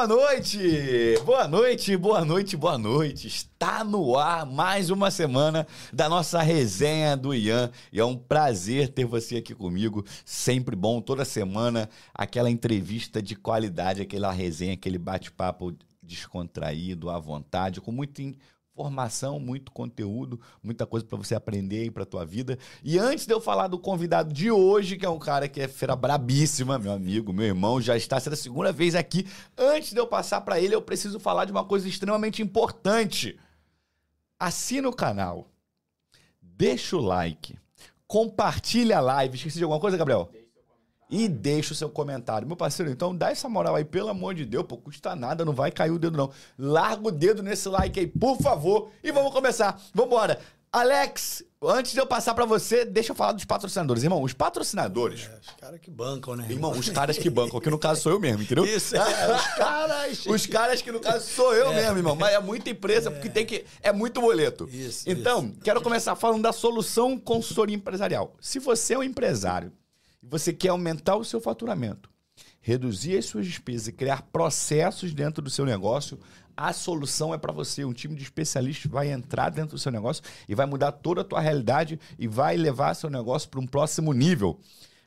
Boa noite! Boa noite, boa noite, boa noite. Está no ar mais uma semana da nossa resenha do Ian. E é um prazer ter você aqui comigo. Sempre bom, toda semana, aquela entrevista de qualidade, aquela resenha, aquele bate-papo descontraído, à vontade, com muito informação, muito conteúdo, muita coisa para você aprender aí para tua vida. E antes de eu falar do convidado de hoje, que é um cara que é feira brabíssima, meu amigo, meu irmão, já está sendo a segunda vez aqui. Antes de eu passar para ele, eu preciso falar de uma coisa extremamente importante. Assina o canal, deixa o like, compartilha a live. Esqueci de alguma coisa, Gabriel? E deixa o seu comentário. Meu parceiro, então dá essa moral aí, pelo amor de Deus, pô, custa nada, não vai cair o dedo não. Larga o dedo nesse like aí, por favor, e vamos começar. Vambora. Alex, antes de eu passar para você, deixa eu falar dos patrocinadores. Irmão, os patrocinadores. É, os caras que bancam, né? Irmão, os caras que bancam, que no caso sou eu mesmo, entendeu? Isso, é, os caras. os caras que no caso sou eu é. mesmo, irmão. Mas é muita empresa, é. porque tem que. É muito boleto. Isso. Então, isso. quero começar falando da solução consultoria empresarial. Se você é um empresário e você quer aumentar o seu faturamento, reduzir as suas despesas e criar processos dentro do seu negócio, a solução é para você. Um time de especialistas vai entrar dentro do seu negócio e vai mudar toda a tua realidade e vai levar seu negócio para um próximo nível.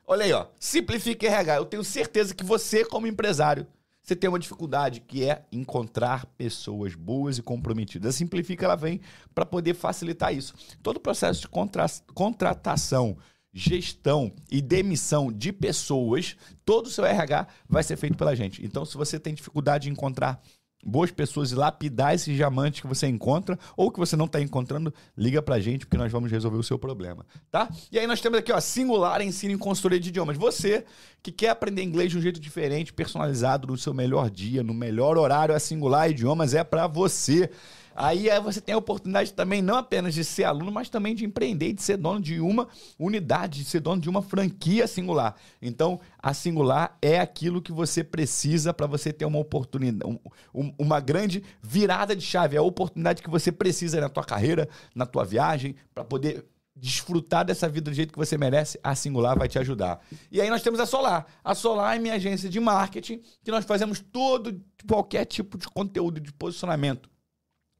Olha aí, ó. Simplifique RH. Eu tenho certeza que você, como empresário, você tem uma dificuldade que é encontrar pessoas boas e comprometidas. A Simplifica ela vem para poder facilitar isso. Todo o processo de contra contratação gestão e demissão de pessoas, todo o seu RH vai ser feito pela gente. Então, se você tem dificuldade de encontrar boas pessoas e lapidar esses diamantes que você encontra ou que você não está encontrando, liga pra gente porque nós vamos resolver o seu problema, tá? E aí nós temos aqui, ó, Singular Ensino em Consultoria de Idiomas. Você que quer aprender inglês de um jeito diferente, personalizado, no seu melhor dia, no melhor horário, a Singular Idiomas é para você. Aí, você tem a oportunidade também não apenas de ser aluno, mas também de empreender, de ser dono de uma unidade, de ser dono de uma franquia singular. Então, a singular é aquilo que você precisa para você ter uma oportunidade, um, uma grande virada de chave, é a oportunidade que você precisa na tua carreira, na tua viagem, para poder desfrutar dessa vida do jeito que você merece, a Singular vai te ajudar. E aí nós temos a Solar. A Solar é minha agência de marketing, que nós fazemos todo qualquer tipo de conteúdo de posicionamento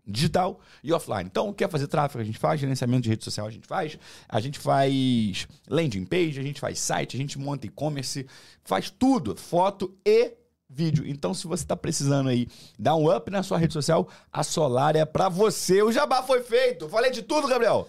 digital e offline. Então, quer fazer tráfego, a gente faz, gerenciamento de rede social, a gente faz, a gente faz landing page, a gente faz site, a gente monta e-commerce, faz tudo, foto e vídeo. Então, se você está precisando aí dar um up na sua rede social, a Solar é para você. O jabá foi feito. Falei de tudo, Gabriel.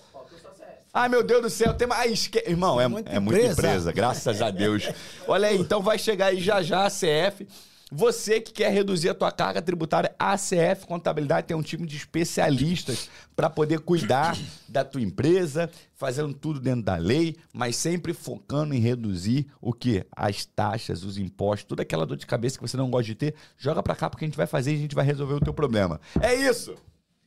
Ai, meu Deus do céu, tem mais. Irmão, é, é, muita, é muita empresa, graças a Deus. Olha aí, então vai chegar aí já já a CF. Você que quer reduzir a tua carga tributária, a ACF Contabilidade tem um time de especialistas para poder cuidar da tua empresa, fazendo tudo dentro da lei, mas sempre focando em reduzir o que? As taxas, os impostos, toda aquela dor de cabeça que você não gosta de ter, joga para cá porque a gente vai fazer e a gente vai resolver o teu problema. É isso.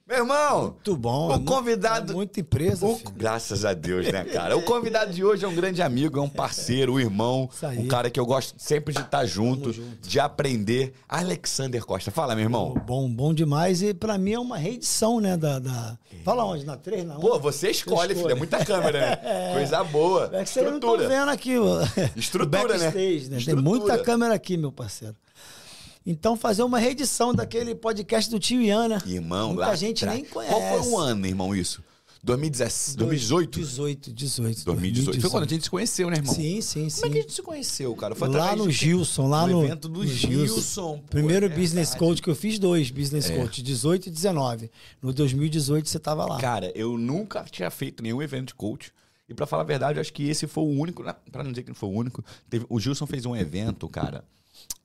Meu irmão! Muito bom. O convidado. É muita empresa. O... Graças a Deus, né, cara? O convidado de hoje é um grande amigo, é um parceiro, um irmão. Um cara que eu gosto sempre de estar junto, junto, de aprender. Alexander Costa. Fala, meu irmão. Bom, bom demais. E para mim é uma reedição, né? Da, da... Fala onde? Na 3, na 1? Pô, você escolhe, filho. É muita câmera, né? é. Coisa boa. É que vocês não estão vendo aqui. Ó. Estrutura, né? Né? Estrutura. Tem muita câmera aqui, meu parceiro. Então, fazer uma reedição daquele podcast do tio Ian, né? Irmão, Muita lá gente tra... nem conhece. Qual foi o ano, irmão, isso? 2018? 18, 18. 2018. Foi quando a gente se conheceu, né, irmão? Sim, sim, sim. Como é que a gente se conheceu, cara? Foi lá no Gilson, lá no, evento do no Gilson. Gilson. Primeiro é business verdade. coach que eu fiz dois, business é. coach, 18 e 19. No 2018 você tava lá. Cara, eu nunca tinha feito nenhum evento de coach. E para falar a verdade, eu acho que esse foi o único, para não dizer que não foi o único, teve, o Gilson fez um evento, cara,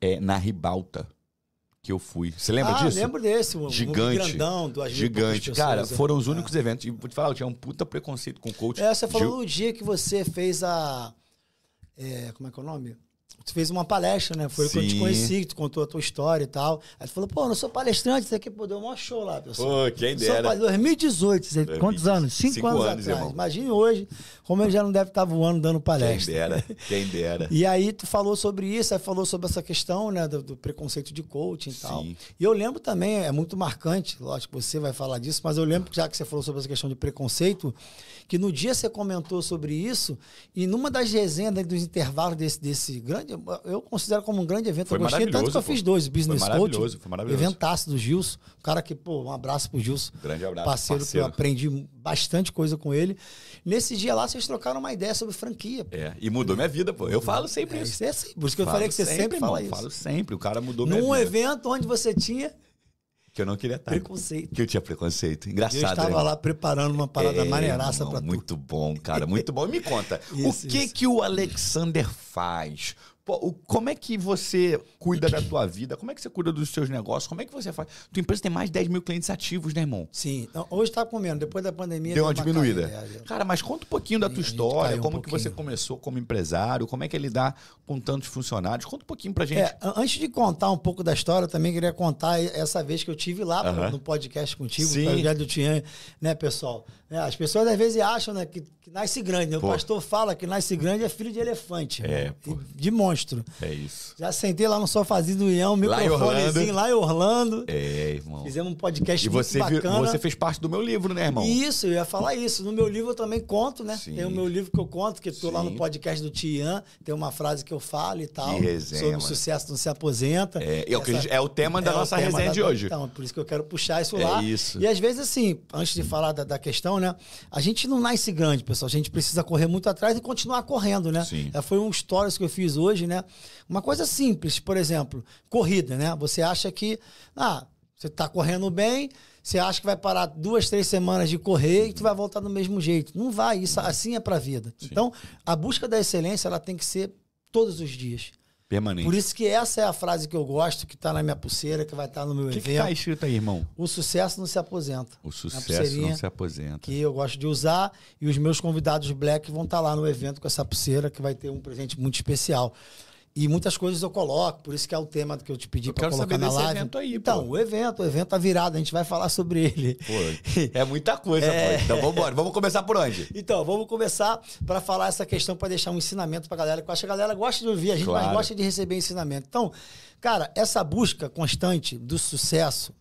é, na Ribalta que eu fui. Você lembra ah, disso? lembro desse. Um gigante. grandão, Gigante. Pessoas, Cara, foram os é. únicos eventos. E vou te falar, eu tinha um puta preconceito com coach. É, você falou Gil... no dia que você fez a... É, como é que é o nome? Tu fez uma palestra, né? Foi quando eu te conheci, tu contou a tua história e tal. Aí tu falou, pô, não sou palestrante, isso aqui, pô, deu um show lá, pessoal. Pô, quem dera. Sou, 2018, você, 2018, quantos anos? Cinco, cinco anos, anos, atrás. Irmão. Imagine hoje, como ele já não deve estar voando dando palestra. Quem dera, quem dera. e aí tu falou sobre isso, aí falou sobre essa questão, né, do, do preconceito de coaching e tal. Sim. E eu lembro também, é muito marcante, lógico que você vai falar disso, mas eu lembro, já que você falou sobre essa questão de preconceito, que no dia você comentou sobre isso, e numa das resenhas, dos intervalos desse, desse grande eu considero como um grande evento. Foi eu gostei tanto que eu fiz dois, Business Foi Coach. maravilhoso, foi maravilhoso. Eventaço do Gilson. Um cara que, pô, um abraço pro Gilson. Grande abraço, Parceiro, parceiro. que eu aprendi bastante coisa com ele. Nesse dia lá, vocês trocaram uma ideia sobre franquia. pô. É, e mudou minha vida, pô. Eu falo sempre É, isso. é assim. Por isso que eu Falo falei que você sempre, fala irmão, isso. Falo sempre. O cara mudou minha Num vida. evento onde você tinha Que eu não queria estar. preconceito. Que eu tinha preconceito. Engraçado. Eu estava né? lá preparando uma parada É, maneiraça pra tu. Muito bom, cara, muito bom. E me conta, Isso, o que isso. que o Alexander faz? Pô, como é que você cuida da tua vida? Como é que você cuida dos seus negócios? Como é que você faz? Tua empresa tem mais de 10 mil clientes ativos, né, irmão? Sim. Hoje tá comendo. Depois da pandemia. Deu uma diminuída. caída, é, é. Cara, mas conta um pouquinho da tua história, um como que você começou como empresário, como é que é lidar com tantos funcionários. Conta um pouquinho pra gente. É, an- antes de contar um pouco da história, eu também queria contar essa vez que eu tive lá no podcast contigo, Sim. projeto do Tian, né, pessoal? É, as pessoas às vezes acham né, que, que nasce grande. né? O pastor fala que nasce grande é filho de elefante. É, né? De monstro. É isso. Já sentei lá no sofazinho do Ião, microfonezinho lá em Orlando. É, irmão. Fizemos um podcast E muito você, vi- bacana. você fez parte do meu livro, né, irmão? Isso, eu ia falar isso. No meu livro eu também conto, né? Sim. Tem o meu livro que eu conto, que estou lá no podcast do Tian, tem uma frase que eu falo e tal. Que resenha, sobre o mano. sucesso não se aposenta. É, é Essa- é o tema da é nossa tema resenha da- de hoje. Então, por isso que eu quero puxar isso É lá. isso. E às vezes, assim, antes de falar da, da questão, né? A gente não nasce grande, pessoal. A gente precisa correr muito atrás e continuar correndo, né? Sim. É, foi um stories que eu fiz hoje, né? Uma coisa simples, por exemplo, corrida, né? Você acha que, ah, você tá correndo bem, você acha que vai parar duas, três semanas de correr e tu vai voltar do mesmo jeito. Não vai, isso assim é pra vida. Então, a busca da excelência, ela tem que ser todos os dias. Permanente. Por isso que essa é a frase que eu gosto, que tá na minha pulseira, que vai estar no meu O que, que evento. tá escrito aí, irmão? O sucesso não se aposenta. O sucesso não se aposenta. Que eu gosto de usar e os meus convidados black vão estar lá no evento com essa pulseira que vai ter um presente muito especial. E muitas coisas eu coloco, por isso que é o tema que eu te pedi para colocar na live. evento aí, então, pô. o evento, o evento tá virado, a gente vai falar sobre ele. Pô, é muita coisa, É. pô. Então vamos embora. Vamos começar por onde? Então, vamos começar para falar essa questão, para deixar um ensinamento para galera, que eu acho que a galera gosta de ouvir, a gente Claro. mais gosta de receber ensinamento. Então, cara, essa busca constante do sucesso,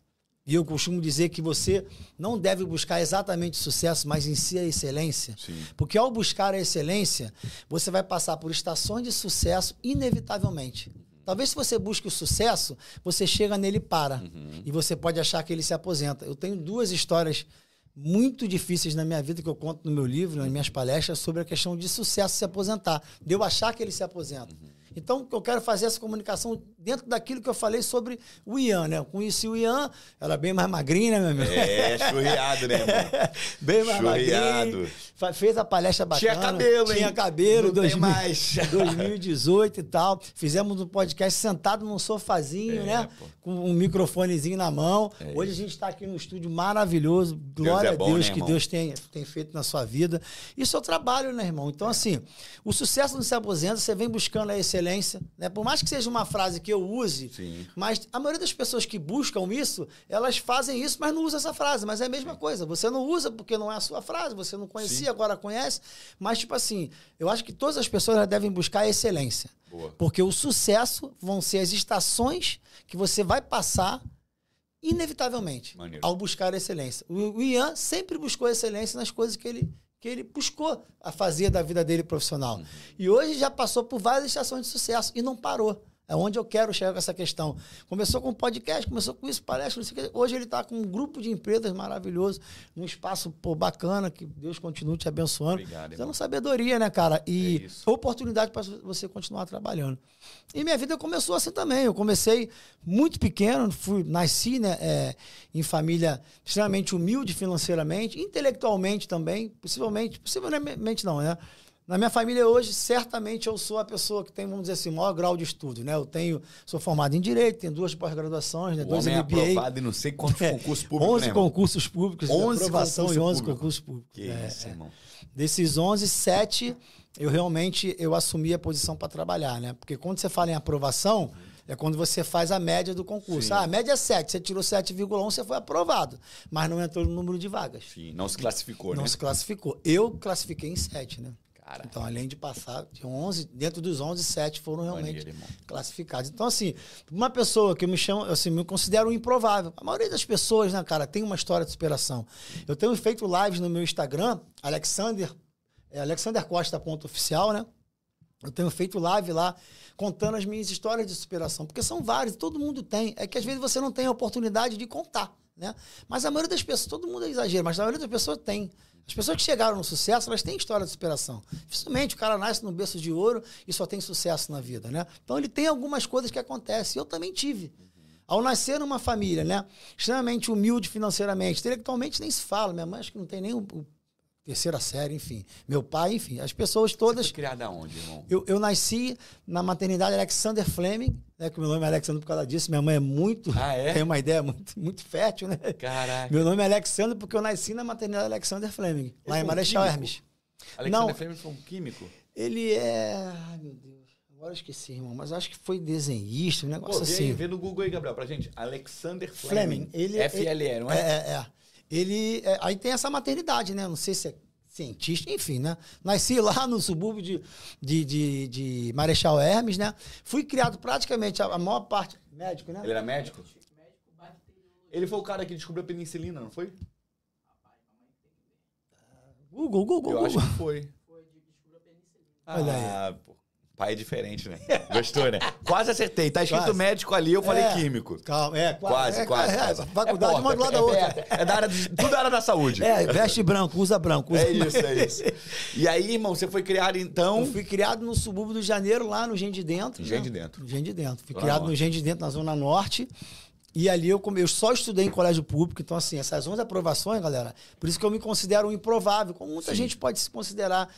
e eu costumo dizer que você não deve buscar exatamente sucesso, mas em si a excelência. Sim. Porque ao buscar a excelência, você vai passar por estações de sucesso inevitavelmente. Talvez se você busque o sucesso, você chega nele e para. Uhum. E você pode achar que ele se aposenta. Eu tenho duas histórias muito difíceis na minha vida que eu conto no meu livro, nas minhas palestras, sobre a questão de sucesso se aposentar. De eu achar que ele se aposenta. Uhum. Então, eu quero fazer essa comunicação dentro daquilo que eu falei sobre o Ian, né? Eu conheci o Ian, era bem mais magrinho, né, meu amigo? É, churriado, né, irmão? Bem mais Churriado. magrinho. Fez a palestra bacana. Tinha cabelo, hein? Tinha cabelo. Não tem 2000 mais. 2018 e tal. Fizemos um podcast sentado num sofazinho, É, né? pô. Com um microfonezinho na mão. É Hoje a gente está aqui num estúdio maravilhoso. Glória é bom, a Deus né, que? Deus tem, tem feito na sua vida. Isso é o trabalho, né, irmão? Então, assim, o sucesso não se aposenta, você vem buscando a excelência, né? Por mais que seja uma frase que eu use, Sim. mas a maioria das pessoas que buscam isso, elas fazem isso, mas não usam essa frase. Mas é a mesma coisa. Você não usa porque não é a sua frase, você não conhecia, Sim. agora conhece. Mas, tipo assim, eu acho que todas as pessoas devem buscar a excelência. Boa. Porque o sucesso vão ser as estações que você vai passar inevitavelmente Maneiro. ao buscar a excelência. O, Ian sempre buscou excelência nas coisas que ele, que ele buscou a fazer da vida dele profissional. Uhum. E hoje já passou por várias estações de sucesso e não parou. É onde eu quero chegar com essa questão. Começou com podcast, começou com isso, palestra, não sei o quê. Hoje ele está com um grupo de empresas maravilhoso, num espaço pô, bacana, que Deus continue te abençoando. Obrigado, Dando irmão. sabedoria, né, cara? É E isso. oportunidade para você continuar trabalhando. E minha vida começou assim também. Eu comecei muito pequeno, fui, nasci né, é, em família extremamente humilde financeiramente, intelectualmente também, possivelmente, possivelmente não, né? Na minha família hoje, certamente eu sou a pessoa que tem, vamos dizer assim, maior grau de estudo, né? Eu tenho, sou formado em Direito, tenho duas pós-graduações, né? O dois homem é MBA. aprovado em não sei quantos É, concursos públicos, 11 né, concursos públicos, 11 11 aprovação concursos e 11 públicos. concursos públicos. Que É, isso, é. irmão. Desses 11, 7 eu realmente eu assumi a posição para trabalhar, né? Porque quando você fala em aprovação, é quando você faz a média do concurso. Sim. Ah, a média é 7, você tirou 7,1, você foi aprovado, mas não entrou no número de vagas. Sim, não se classificou, Não né? se classificou. Eu classifiquei em 7, né? Cara, Então, além de passar de 11, dentro dos 11, 7 foram realmente Maneiro, classificados. Então, assim, uma pessoa que eu me chamo, assim, me considero improvável. A maioria das pessoas, né, cara, tem uma história de superação. Eu tenho feito lives no meu Instagram, Alexander, é alexandercosta.oficial, né? Eu tenho feito live lá contando as minhas histórias de superação, porque são várias, todo mundo tem. É que às vezes você não tem a oportunidade de contar, né? Mas a maioria das pessoas, todo mundo é exagero, mas a maioria das pessoas tem. As pessoas que chegaram no sucesso, elas têm história de superação. Dificilmente o cara nasce no berço de ouro e só tem sucesso na vida, né? Então ele tem algumas coisas que acontecem. Eu também tive. Ao nascer numa família, né, extremamente humilde financeiramente, intelectualmente nem se fala. Minha mãe acho que não tem nem o terceira série, enfim. Meu pai, enfim. As pessoas todas. Você foi criada onde, irmão? Eu, eu nasci na maternidade Alexander Fleming, né? Que meu nome é Alexander por causa disso. Minha mãe é muito. Ah, é? Tem uma ideia muito, muito fértil, né? Caraca. Meu nome é Alexander porque eu nasci na maternidade Alexander Fleming, lá em Marechal Hermes. Alexander Não, Fleming foi um químico? Ele é. Ai, meu Deus. Agora eu esqueci, irmão, mas acho que foi desenhista, um negócio Pô, vê, assim. Vê no Google aí, Gabriel, pra gente. Alexander Fleming. Fleming ele, FLE, não é? É, é. é. Ele, é, aí tem essa maternidade, né? Não sei se é cientista, enfim, né? Nasci lá no subúrbio de, de, de, de Marechal Hermes, né? Fui criado praticamente a, a, maior parte. Médico, né? Ele era médico? Ele foi o cara que descobriu a penicilina, não foi? Google, Google, Eu acho que foi. Foi de descobriu a penicilina. Ah, Olha aí. Pô. Pai é diferente, né? Gostou, né? Quase acertei. Tá escrito quase. médico ali, eu falei é, químico. Calma, é, quase. Quase, é, quase. É, quase. faculdade é uma do lado da outra. É, da área de, tudo da área da saúde. É, veste branco, usa branco. Usa é isso, é isso. E aí, irmão, você foi criado então. Eu fui criado no subúrbio do Janeiro, lá no Gen de Dentro. Gen né? de Dentro. Gen de Dentro. Fui lá criado no Gen de Dentro, na Zona Norte. E ali eu, eu só estudei em colégio público, então assim, essas 11 aprovações, galera, por isso que eu me considero um improvável, como muita Sim. gente pode se considerar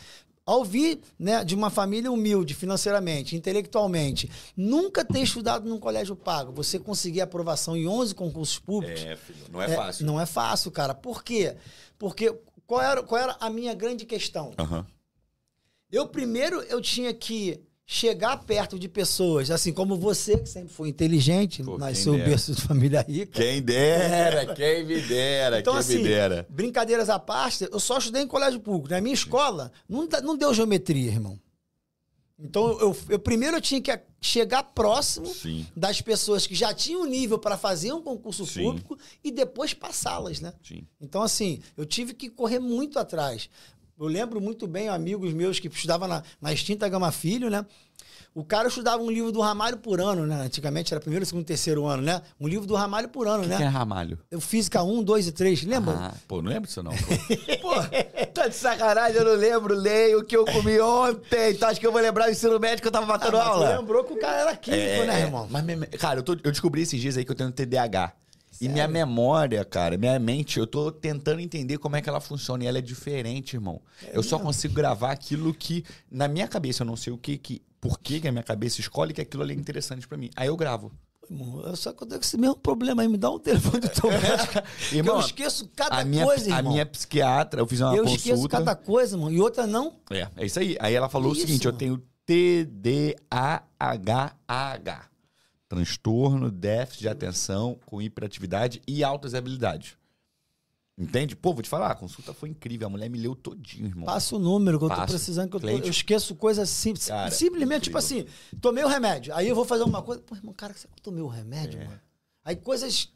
ao vir né, de uma família humilde financeiramente, intelectualmente, nunca ter estudado num colégio pago, você conseguir aprovação em 11 concursos públicos. É, filho, não é, é fácil. Não é fácil, cara. Por quê? Porque qual era, qual era a minha grande questão? Uhum. Eu primeiro eu tinha que chegar perto de pessoas, assim como você, que sempre foi inteligente, Pô, nasceu berço de família rica. Quem dera, quem me dera, então, quem assim, me dera. Brincadeiras à parte, eu só estudei em colégio público. Na minha escola, não, não deu geometria, irmão. Então, eu, eu primeiro eu tinha que chegar próximo Sim. das pessoas que já tinham nível para fazer um concurso Sim. público e depois passá-las, né? Sim. Então, assim, eu tive que correr muito atrás. Eu lembro muito bem amigos meus que estudavam na, na extinta Gama Filho, né? O cara estudava um livro do Ramalho por ano, né? Antigamente era primeiro, segundo, terceiro ano, né? Um livro do Ramalho por ano, que né? Que é Ramalho? Eu Física 1, 2 e 3, lembra? Ah, pô, não lembro disso não. Pô. pô, tá de sacanagem, eu não lembro. Leio o que eu comi ontem. Tu acha que eu vou lembrar o ensino médico que eu tava matando ah, aula? Lembrou que o cara era químico, é, né, irmão? Mas, cara, eu, tô, eu descobri esses dias aí que eu tenho TDAH. Sério? E minha memória, cara, minha mente, eu tô tentando entender como é que ela funciona. E ela é diferente, irmão. É eu só consigo gravar aquilo que, na minha cabeça, eu não sei o que, que por que, que a minha cabeça escolhe que aquilo ali é interessante para mim. Aí eu gravo. Irmão, só que eu tenho esse mesmo problema aí. Me dá um telefone do teu médico. irmão, eu esqueço cada a minha, coisa, irmão. A minha psiquiatra, eu fiz uma eu consulta. Eu esqueço cada coisa, irmão. E outra não. É, é isso aí. Aí ela falou que o seguinte: isso, eu tenho TDAH. Transtorno, déficit de atenção com hiperatividade e altas habilidades. Entende? Pô, vou te falar, a consulta foi incrível. A mulher me leu todinho, irmão. Passa o número que eu tô precisando, que eu, tô, eu esqueço coisas simples. Cara, simplesmente, tipo incrível. tipo assim, tomei o remédio. Aí eu vou fazer uma coisa. Pô, irmão, cara, você tomei o remédio, é. mano? Aí coisas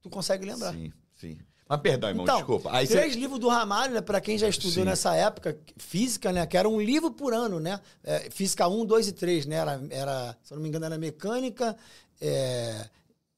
tu consegue lembrar. Sim, sim. Mas perdão, irmão, então, desculpa. Aí três você... livros do Ramalho, né? Pra quem já estudou sim. nessa época, física, né? Que era um livro por ano, né? É, física 1, 2 e 3, né? Era, era, se eu não me engano, era mecânica, é,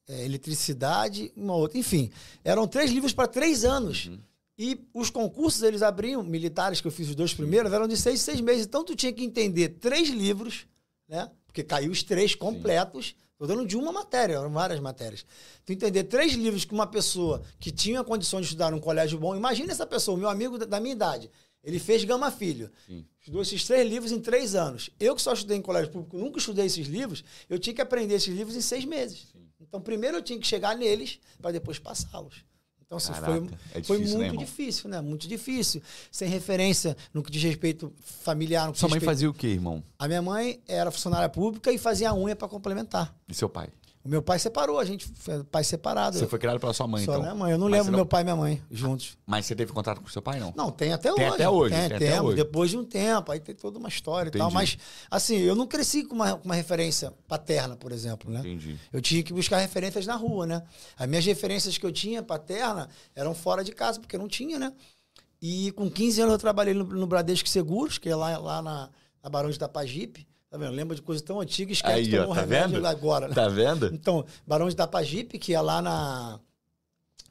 é, eletricidade, uma outra. Enfim, eram três livros para três anos. Uhum. E os concursos, eles abriam, militares, que eu fiz os dois primeiros, eram de seis, seis meses. Então, tu tinha que entender três livros, né? Porque caiu os três completos. Estou dando de uma matéria, eram várias matérias. Tu entender três livros que uma pessoa que tinha condições de estudar num colégio bom, imagina essa pessoa, meu amigo da minha idade, ele fez Gama Filho. Sim. Estudou esses três livros em três anos. Eu que só estudei em colégio público, nunca estudei esses livros, eu tinha que aprender esses livros em seis meses. Sim. Então, primeiro eu tinha que chegar neles para depois passá-los. Então, assim, Caraca, foi, é difícil, foi né, muito né, difícil, né? Muito difícil. Sem referência no que diz respeito familiar. No que Sua mãe respeito... fazia o quê, irmão? A minha mãe era funcionária pública e fazia a unha para complementar. E seu pai? O meu pai separou, a gente foi pai separado. Você foi criado pela sua mãe, Só então? minha mãe. Eu não Mas lembro não... meu pai e minha mãe juntos. Mas você teve contato com seu pai, não? Não, tem até tem hoje. Até hoje. Tem, tem até hoje. Depois de um tempo, aí tem toda uma história Entendi. e tal. Mas, assim, eu não cresci com uma, uma referência paterna, por exemplo, né? Entendi. Eu tinha que buscar referências na rua, né? As minhas referências que eu tinha paterna eram fora de casa, porque não tinha, né? E com 15 anos eu trabalhei no, no Bradesco Seguros, que é lá, lá na, na Barão de Tapajipe. Tá vendo? Lembra de coisas tão antigas, esquece Aí, que ó, um tá remédio vendo? agora. né? Tá vendo? Então, Barão de Tapajipe, que é lá na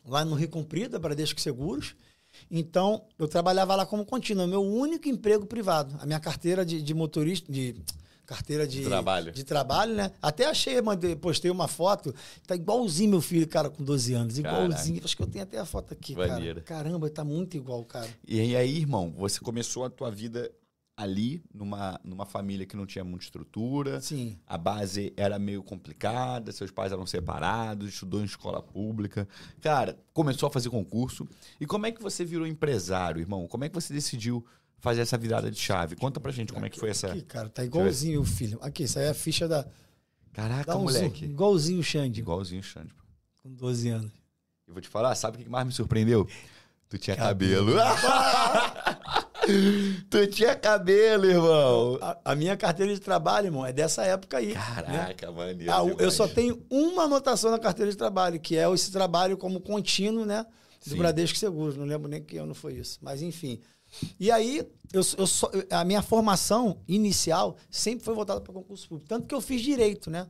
lá no Rio Comprido, da Bradesco Seguros. Então, eu trabalhava lá como contínuo, meu único emprego privado. A minha carteira de, de motorista, de carteira de Trabalho. de trabalho, né? Até achei, mandei, postei uma foto, tá igualzinho meu filho, cara, com 12 anos, igualzinho. Acho que eu tenho até a foto aqui, Maneiro. cara. Caramba, tá muito igual, cara. E aí, irmão, você começou a tua vida ali, numa, numa família que não tinha muita estrutura. Sim. A base era meio complicada, seus pais eram separados, estudou em escola pública. Cara, começou a fazer concurso. E como é que você virou empresário, irmão? Como é que você decidiu fazer essa virada de chave? Conta pra gente como é que foi essa. Aqui, cara, tá igualzinho o filho. Aqui, isso aí é a ficha da Caraca, zoom, moleque. igualzinho o Xande, Igualzinho o Xande. pô. com 12 anos. Eu vou te falar, sabe o que mais me surpreendeu? Tu tinha Cabelo. cabelo. tu tinha cabelo, irmão. A, a minha carteira de trabalho, irmão, é dessa época aí. né? Caraca, maneiro. Ah, eu só tenho uma anotação na carteira de trabalho, que é esse trabalho como contínuo, né? Do Sim. Bradesco Seguros. Não lembro nem que ano foi isso. Mas enfim. E aí, eu, eu só- a minha formação inicial sempre foi voltada para concurso público. Tanto que eu fiz direito, né?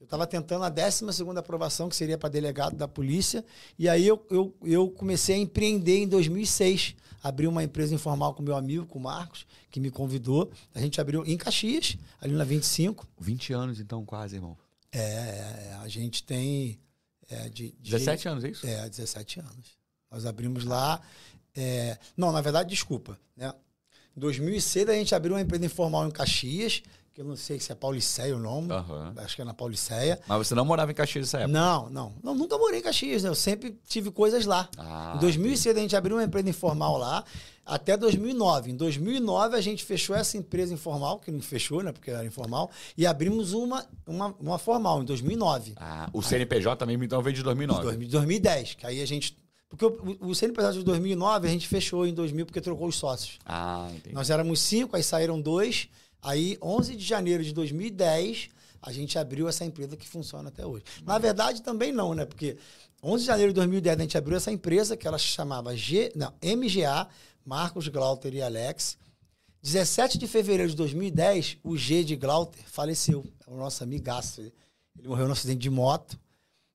Eu estava tentando a 12 aprovação, que seria para delegado da polícia. E aí eu, eu, eu comecei a empreender em 2006. Abri uma empresa informal com meu amigo, com o Marcos, que me convidou. A gente abriu em Caxias, ali na 25. 20 anos, então, quase, irmão. É, é, a gente tem. É, de, de 17 anos, é isso? É, 17 anos. Nós abrimos lá. é, não, na verdade, desculpa. Né? Em 2006, a gente abriu uma empresa informal em Caxias, que eu não sei se é Pauliceia o nome. Aham. Acho que é na Pauliceia. Mas você não morava em Caxias nessa época? Não, não, não. Nunca morei em Caxias, né? Eu sempre tive coisas lá. Ah, em 2006, a gente abriu uma empresa informal lá, até 2009. Em 2009, a gente fechou essa empresa informal, que não fechou, né? Porque era informal, e abrimos uma, uma, uma formal, em 2009. Ah, o CNPJ também então veio de 2009. 2000, 2010, que aí a gente. Porque o, o CNPJ de 2009 a gente fechou em 2000 porque trocou os sócios. Ah, entendi. Nós éramos cinco, aí saíram dois. Aí, 11 de janeiro de 2010, a gente abriu essa empresa que funciona até hoje. Na verdade, também não, né? Porque 11 de janeiro de 2010 a gente abriu essa empresa que ela se chamava G, não, MGA, Marcos Glauter e Alex. 17 de fevereiro de 2010, o G de Glauter faleceu. É o nosso amigaço. Ele morreu num acidente de moto.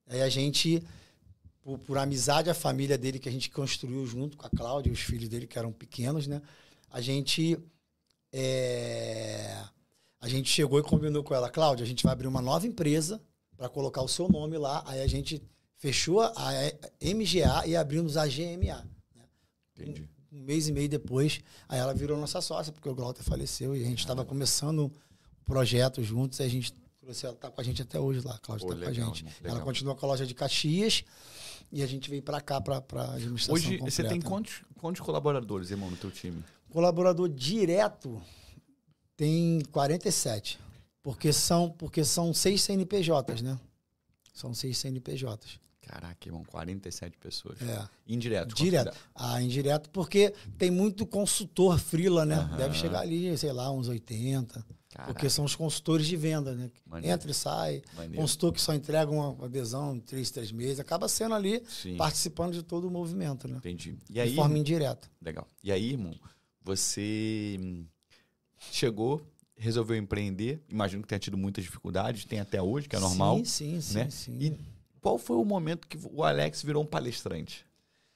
Aí a gente, por, por amizade, a família dele que a gente construiu junto com a Cláudia e os filhos dele que eram pequenos, né? A gente é, a gente chegou e combinou com ela, Cláudia, a gente vai abrir uma nova empresa para colocar o seu nome lá. Aí a gente fechou a MGA e abrimos a GMA. né? Entendi. Um mês e meio depois, aí ela virou nossa sócia, porque o Glauter faleceu e a gente estava começando o projeto juntos e a gente trouxe ela, tá com a gente até hoje lá, a Cláudia está com a legal, gente. irmão, Ela legal. continua com a loja de Caxias e a gente veio para cá, para a administração Hoje completa. você tem quantos, quantos colaboradores, irmão, no teu time? Colaborador direto tem 47. Porque são, porque são seis CNPJs, né? São seis CNPJs. Caraca, irmão, 47 pessoas. É. Indireto. Direto. Ah, indireto, porque tem muito consultor frila, né? Aham. Deve chegar ali, sei lá, uns 80. dá? Caraca, Porque são os consultores de venda, né? Maneiro. Entra e sai. maneiro. Consultor que só entrega uma adesão em três, três meses. Acaba sendo ali Sim, participando de todo o movimento, né? entendi. E de aí, forma indireta. legal. E aí, irmão, você hum, chegou, resolveu empreender. Imagino que tenha tido muitas dificuldades, tem até hoje, que é normal. Sim, sim, sim. né? sim. E qual foi o momento que o Alex virou um palestrante?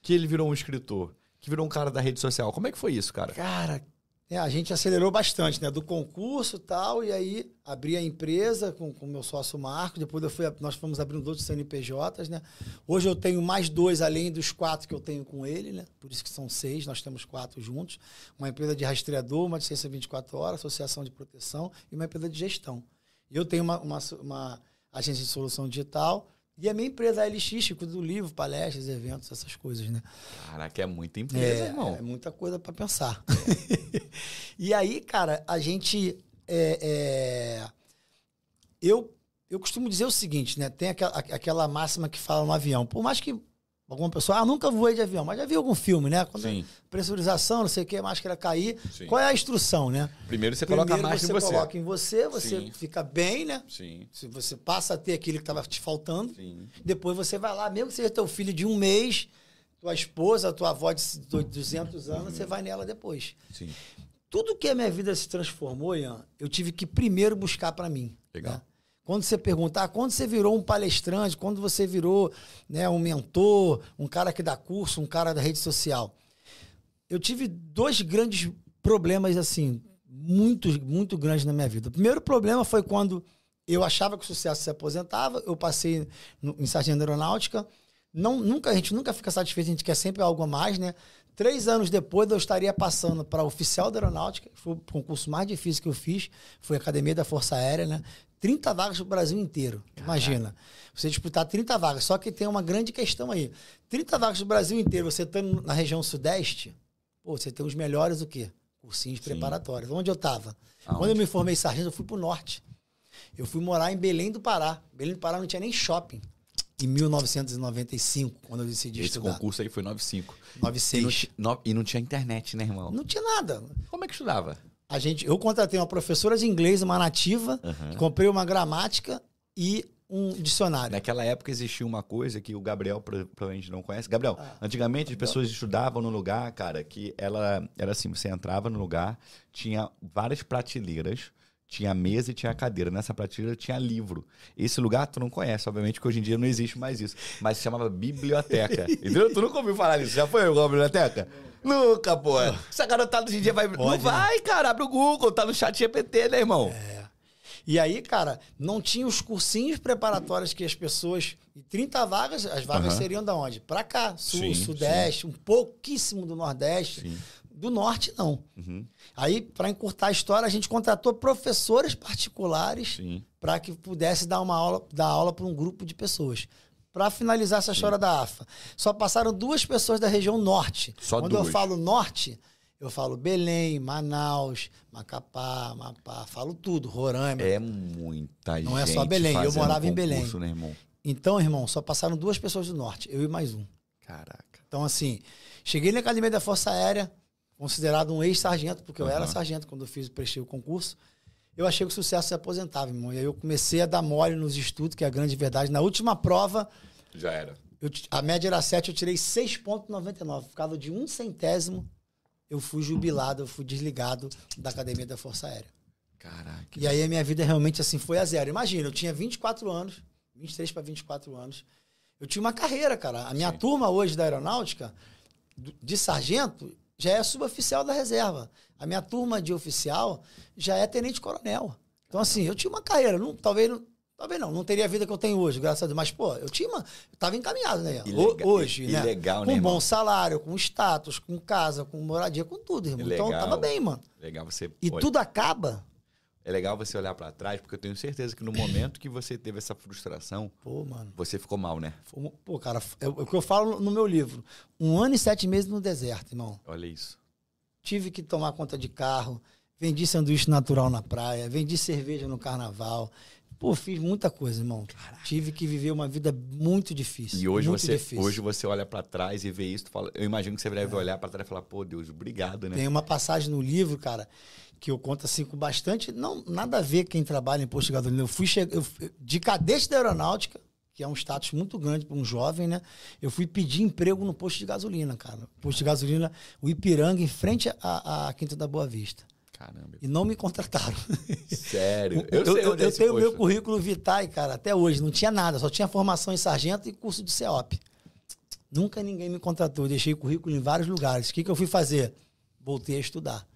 Que ele virou um escritor? Que virou um cara da rede social? Como é que foi isso, cara? Cara, é, a gente acelerou bastante, né? Do concurso e tal, e aí abri a empresa com o meu sócio Marco, depois eu fui, nós fomos abrindo outros CNPJs, né? Hoje eu tenho mais dois, além dos quatro que eu tenho com ele, né? Por isso que são seis, nós temos quatro juntos. Uma empresa de rastreador, uma de ciência 24 horas, associação de proteção e uma empresa de gestão. Eu tenho uma, uma, uma agência de solução digital e a minha empresa, a LX, cuida do livro, palestras, eventos, essas coisas, né? Caraca, é muita empresa, É, irmão. é muita coisa para pensar. e aí, cara, a gente. é, é, eu, eu costumo dizer o seguinte, né? Tem aquela, aquela máxima que fala no avião. Por mais que alguma pessoa, ah, nunca voei de avião, mas já viu algum filme, né? Quando Sim, pressurização, não sei o que, máscara cair. sim. Qual é a instrução, né? Primeiro você coloca Primeiro mais você em você. coloca em você, você Sim. fica bem, né? Sim, Se você passa a ter aquilo que estava te faltando. sim. Depois você vai lá, mesmo que seja teu filho de um mês, tua esposa, tua avó de 200 anos, você vai nela depois. Sim. tudo que a minha vida se transformou, Ian, eu tive que primeiro buscar para mim. Legal. Né? Quando você perguntar, ah, quando você virou um palestrante, quando você virou né, um mentor, um cara que dá curso, um cara da rede social, eu tive dois grandes problemas, assim, muito, muito grandes na minha vida. O primeiro problema foi quando eu achava que o sucesso se aposentava, eu passei no, em sargento aeronáutica, não, nunca, a gente nunca fica satisfeito, a gente quer sempre algo a mais, né? Três anos depois eu estaria passando para oficial da aeronáutica, que foi o concurso mais difícil que eu fiz, foi a Academia da Força Aérea, né? 30 vagas no Brasil inteiro. Imagina. Você disputar 30 vagas. Só que tem uma grande questão aí. 30 vagas no Brasil inteiro, você estando na região sudeste, pô, você tem os melhores o quê? Cursinhos Sim. preparatórios. Onde eu estava? Quando eu me formei sargento, eu fui para o norte. Eu fui morar em Belém do Pará. Belém do Pará não tinha nem shopping. Em 1995, quando eu decidi Esse estudar. Esse concurso aí foi 95. 96. E não, e não tinha internet, né, irmão? Não tinha nada. Como é que estudava? A gente, eu contratei uma professora de inglês, uma nativa, uhum. comprei uma gramática e um dicionário. Naquela época existia uma coisa que o Gabriel provavelmente não conhece. Gabriel, ah, antigamente as pessoas estudavam no lugar, cara, que ela era assim, você entrava no lugar, tinha várias prateleiras, tinha mesa e tinha cadeira. Nessa prateleira tinha livro. Esse lugar tu não conhece, obviamente, porque hoje em dia não existe mais isso. Mas se chamava biblioteca. Entendeu? Tu nunca ouviu falar disso? Já foi a biblioteca? Nunca, pô. Essa garotada hoje em dia vai. Pode, não né? vai, cara. Abre o Google, tá no chat GPT, né, irmão? É. E aí, cara, não tinha os cursinhos preparatórios que as pessoas. E 30 vagas, as vagas uhum. seriam da onde? Pra cá, sul, sim, sudeste, sim. um pouquíssimo do nordeste. Sim. Do norte, não. Uhum. Aí, para encurtar a história, a gente contratou professores particulares para que pudesse dar uma aula, dar aula para um grupo de pessoas para finalizar essa história da AFA. Só passaram duas pessoas da região norte. Só Quando duas. eu falo norte, eu falo Belém, Manaus, Macapá, Mapá, falo tudo, Roraima. É muita gente. Não é só Belém, eu morava em Belém. Né, irmão? Então, irmão, só passaram duas pessoas do norte, eu e mais um. Caraca. Então, assim, cheguei na Academia da Força Aérea, considerado um ex-sargento, porque uhum. eu era sargento quando eu fiz, prestei o concurso eu achei que o sucesso se aposentava, irmão. E aí eu comecei a dar mole nos estudos, que é a grande verdade. Na última prova. Já era. Eu, a média era 7, eu tirei 6,99. Ficava de um centésimo. Eu fui jubilado, eu fui desligado da Academia da Força Aérea. Caraca. E aí a minha vida realmente assim foi a zero. Imagina, eu tinha 24 anos, 23 para 24 anos. Eu tinha uma carreira, cara. A minha Sim. turma hoje da aeronáutica, de sargento, já é suboficial da reserva. A minha turma de oficial já é tenente-coronel. Então, assim, eu tinha uma carreira. Não, talvez, não, talvez não, não teria a vida que eu tenho hoje, graças a Deus. Mas, pô, eu tinha uma. Eu tava encaminhado, né? Ilegal, hoje, né? Legal, né? Com bom salário, com status, com casa, com moradia, com tudo, irmão. Então, tava bem, mano. Legal você. E tudo acaba. É legal você olhar para trás, porque eu tenho certeza que no momento que você teve essa frustração, Pô, você ficou mal, né? Pô, cara, é o que eu falo no meu livro. Um ano e sete meses no deserto, irmão. Olha isso tive que tomar conta de carro, vendi sanduíche natural na praia, vendi cerveja no carnaval. Pô, fiz muita coisa, irmão. Caraca. Tive que viver uma vida muito difícil. E hoje você, difícil. hoje você olha para trás e vê isso, fala, eu imagino que você deve é. olhar para trás e falar, pô, Deus, obrigado, né? Tem uma passagem no livro, cara, que eu conto assim com bastante, não nada a ver quem trabalha em posto de gasolina. Eu fui eu, de cadete da aeronáutica, que é um status muito grande para um jovem, né? Eu fui pedir emprego no posto de gasolina, cara. Posto de gasolina, o Ipiranga, em frente à, à Quinta da Boa Vista. Caramba. E não me contrataram. Sério? Eu, eu, eu, eu tenho o meu currículo Vitae, cara, até hoje. Não tinha nada, só tinha formação em sargento e curso de CEOP. Nunca ninguém me contratou. Eu deixei currículo em vários lugares. O que, que eu fui fazer? Voltei a estudar.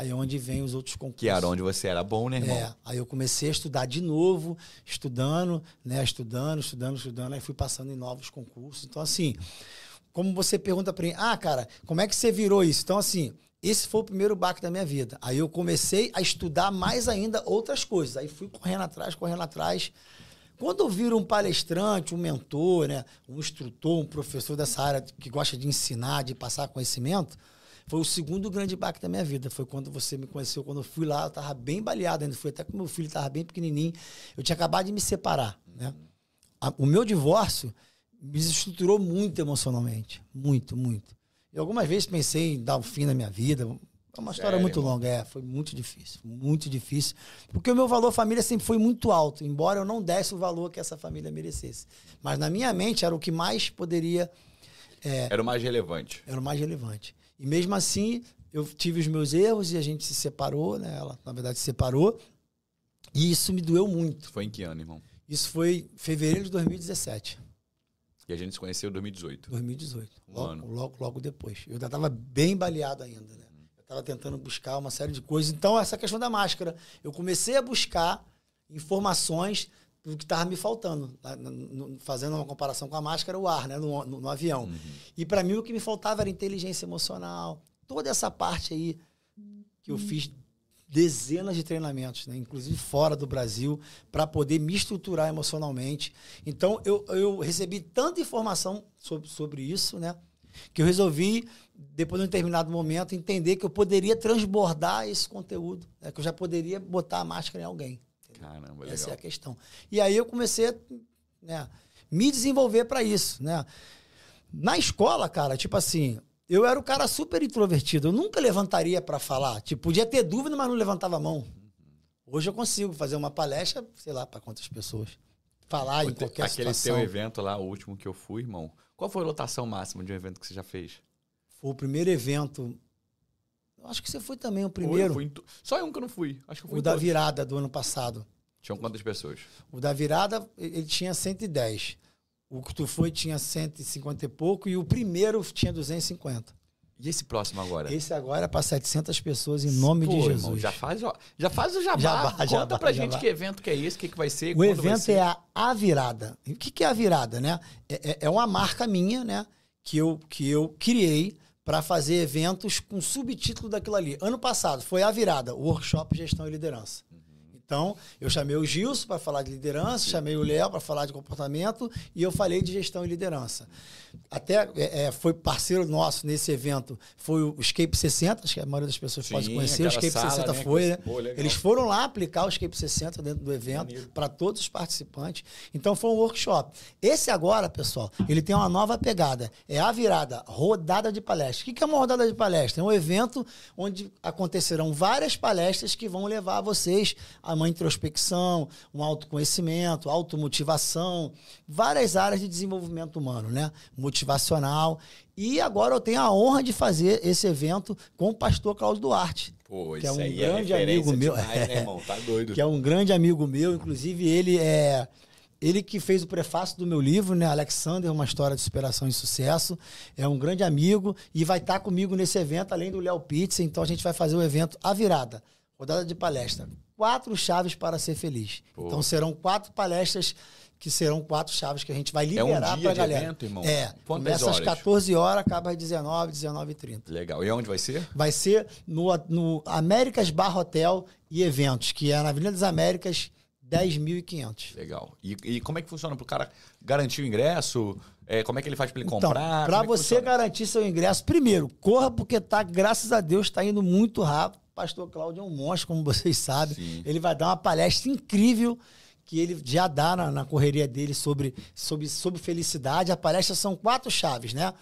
Aí é onde vem os outros concursos. Que era onde você era bom, né, irmão? É, aí eu comecei a estudar de novo, estudando, né, estudando, estudando, estudando, aí fui passando em novos concursos. Então, assim, como você pergunta para mim, ah, cara, como é que você virou isso? Então, assim, esse foi o primeiro baque da minha vida. Aí eu comecei a estudar mais ainda outras coisas. Aí fui correndo atrás, correndo atrás. Quando eu viro um palestrante, um mentor, né, um instrutor, um professor dessa área que gosta de ensinar, de passar conhecimento, foi o segundo grande baque da minha vida. Foi quando você me conheceu. Quando eu fui lá, eu tava bem baleado ainda. Fui até com meu filho, estava bem pequenininho. Eu tinha acabado de me separar, né? o meu divórcio me desestruturou muito emocionalmente. Muito, muito. E algumas vezes pensei em dar o um fim na minha vida. É uma história muito longa, é. Foi muito difícil, muito difícil. Porque o meu valor família sempre foi muito alto, embora eu não desse o valor que essa família merecesse. Mas na minha mente era o que mais poderia. É, era o mais relevante. Era o mais relevante. E mesmo assim, eu tive os meus erros e a gente se separou, né? Ela, na verdade, se separou. E isso me doeu muito. Foi em que ano, irmão? Isso foi em fevereiro de 2017. E a gente se conheceu em 2018. 2018. Um logo, ano. logo, logo depois. Eu ainda estava bem baleado ainda, né? Eu estava tentando buscar uma série de coisas. Então, essa questão da máscara, eu comecei a buscar informações do que estava me faltando, fazendo uma comparação com a máscara, o ar, né, no, no- no avião. Uhum. E para mim o que me faltava era inteligência emocional, toda essa parte aí que eu fiz dezenas de treinamentos, né, inclusive fora do Brasil, para poder me estruturar emocionalmente. Então eu, eu recebi tanta informação sobre, sobre isso, né, que eu resolvi depois de um determinado momento entender que eu poderia transbordar esse conteúdo, né, que eu já poderia botar a máscara em alguém. Caramba, Essa é legal. a questão. E aí eu comecei a né, me desenvolver para isso, né? Na escola, cara, tipo assim, eu era o cara super introvertido. Eu nunca levantaria para falar. Tipo, podia ter dúvida, mas não levantava a mão. Hoje eu consigo fazer uma palestra, sei lá, para quantas pessoas. Falar em qualquer Aquele situação. teu evento lá, o último que eu fui, irmão. Qual foi a lotação máxima de um evento que você já fez? Foi o primeiro evento. Eu acho que você foi também o Ou eu primeiro. fui Só um que eu não fui. Acho que eu fui O da todos. virada do ano passado. Tinham quantas pessoas? O da virada, ele tinha 110. O que tu foi tinha 150 e pouco. E o primeiro tinha 250. E esse próximo agora? Esse agora é para 700 pessoas em nome Pô, de irmão, Jesus. já faz, ó, já faz o jabá. Jabá, Conta jabá, pra gente jabá. que evento que é esse, o que, que vai ser, O evento ser. é a, a virada. E o que, que é a virada, né? É, é- é uma marca minha, né? Que eu, que eu criei para fazer eventos com subtítulo daquilo ali. Ano passado foi a virada, o workshop Gestão e Liderança. Então, eu chamei o Gilson para falar de liderança, chamei o Léo para falar de comportamento e eu falei de gestão e liderança. Até é, é, foi parceiro nosso nesse evento, foi o Escape 60, acho que a maioria das pessoas Sim, pode conhecer. O Escape sala, 60 né, foi, né? Pô. Eles foram lá aplicar o Escape 60 dentro do evento para todos os participantes. Então foi um workshop. Esse agora, pessoal, ele tem uma nova pegada. É a virada, rodada de palestra. O que que é uma rodada de palestra? É um evento onde acontecerão várias palestras que vão levar vocês a uma introspecção, um autoconhecimento, automotivação, várias áreas de desenvolvimento humano, né? Motivacional. E agora eu tenho a honra de fazer esse evento com o pastor Cláudio Duarte Pô, que é um aí grande referência amigo meu. demais, né, irmão? Tá doido. que é um grande amigo meu, inclusive ele é ele que fez o prefácio do meu livro, né, Alexander, uma história de superação e sucesso, é um grande amigo e vai estar comigo nesse evento, além do Léo Pizza, então a gente vai fazer o evento à virada, rodada de palestra, quatro chaves para ser feliz. Pô. Então serão quatro palestras que serão quatro chaves que a gente vai É um liberar dia para a de galera. evento, irmão? É, Quantas começa às horas? 14 horas, acaba às 19, 19 e 30 Legal. E onde vai ser? vai ser no, no Américas Bar Hotel e Eventos, que é na Avenida das Américas, 10.500. Legal. E, e como é que funciona pro cara garantir o ingresso? É, como é que ele faz pra ele Então, comprar? para é você garantir seu ingresso, primeiro, corra porque tá, graças a Deus, está indo muito rápido. Pastor Cláudio é um monstro, como vocês sabem. Sim. Ele vai dar uma palestra incrível que ele já dá na, na correria dele sobre, sobre, sobre felicidade. A palestra são quatro chaves, né?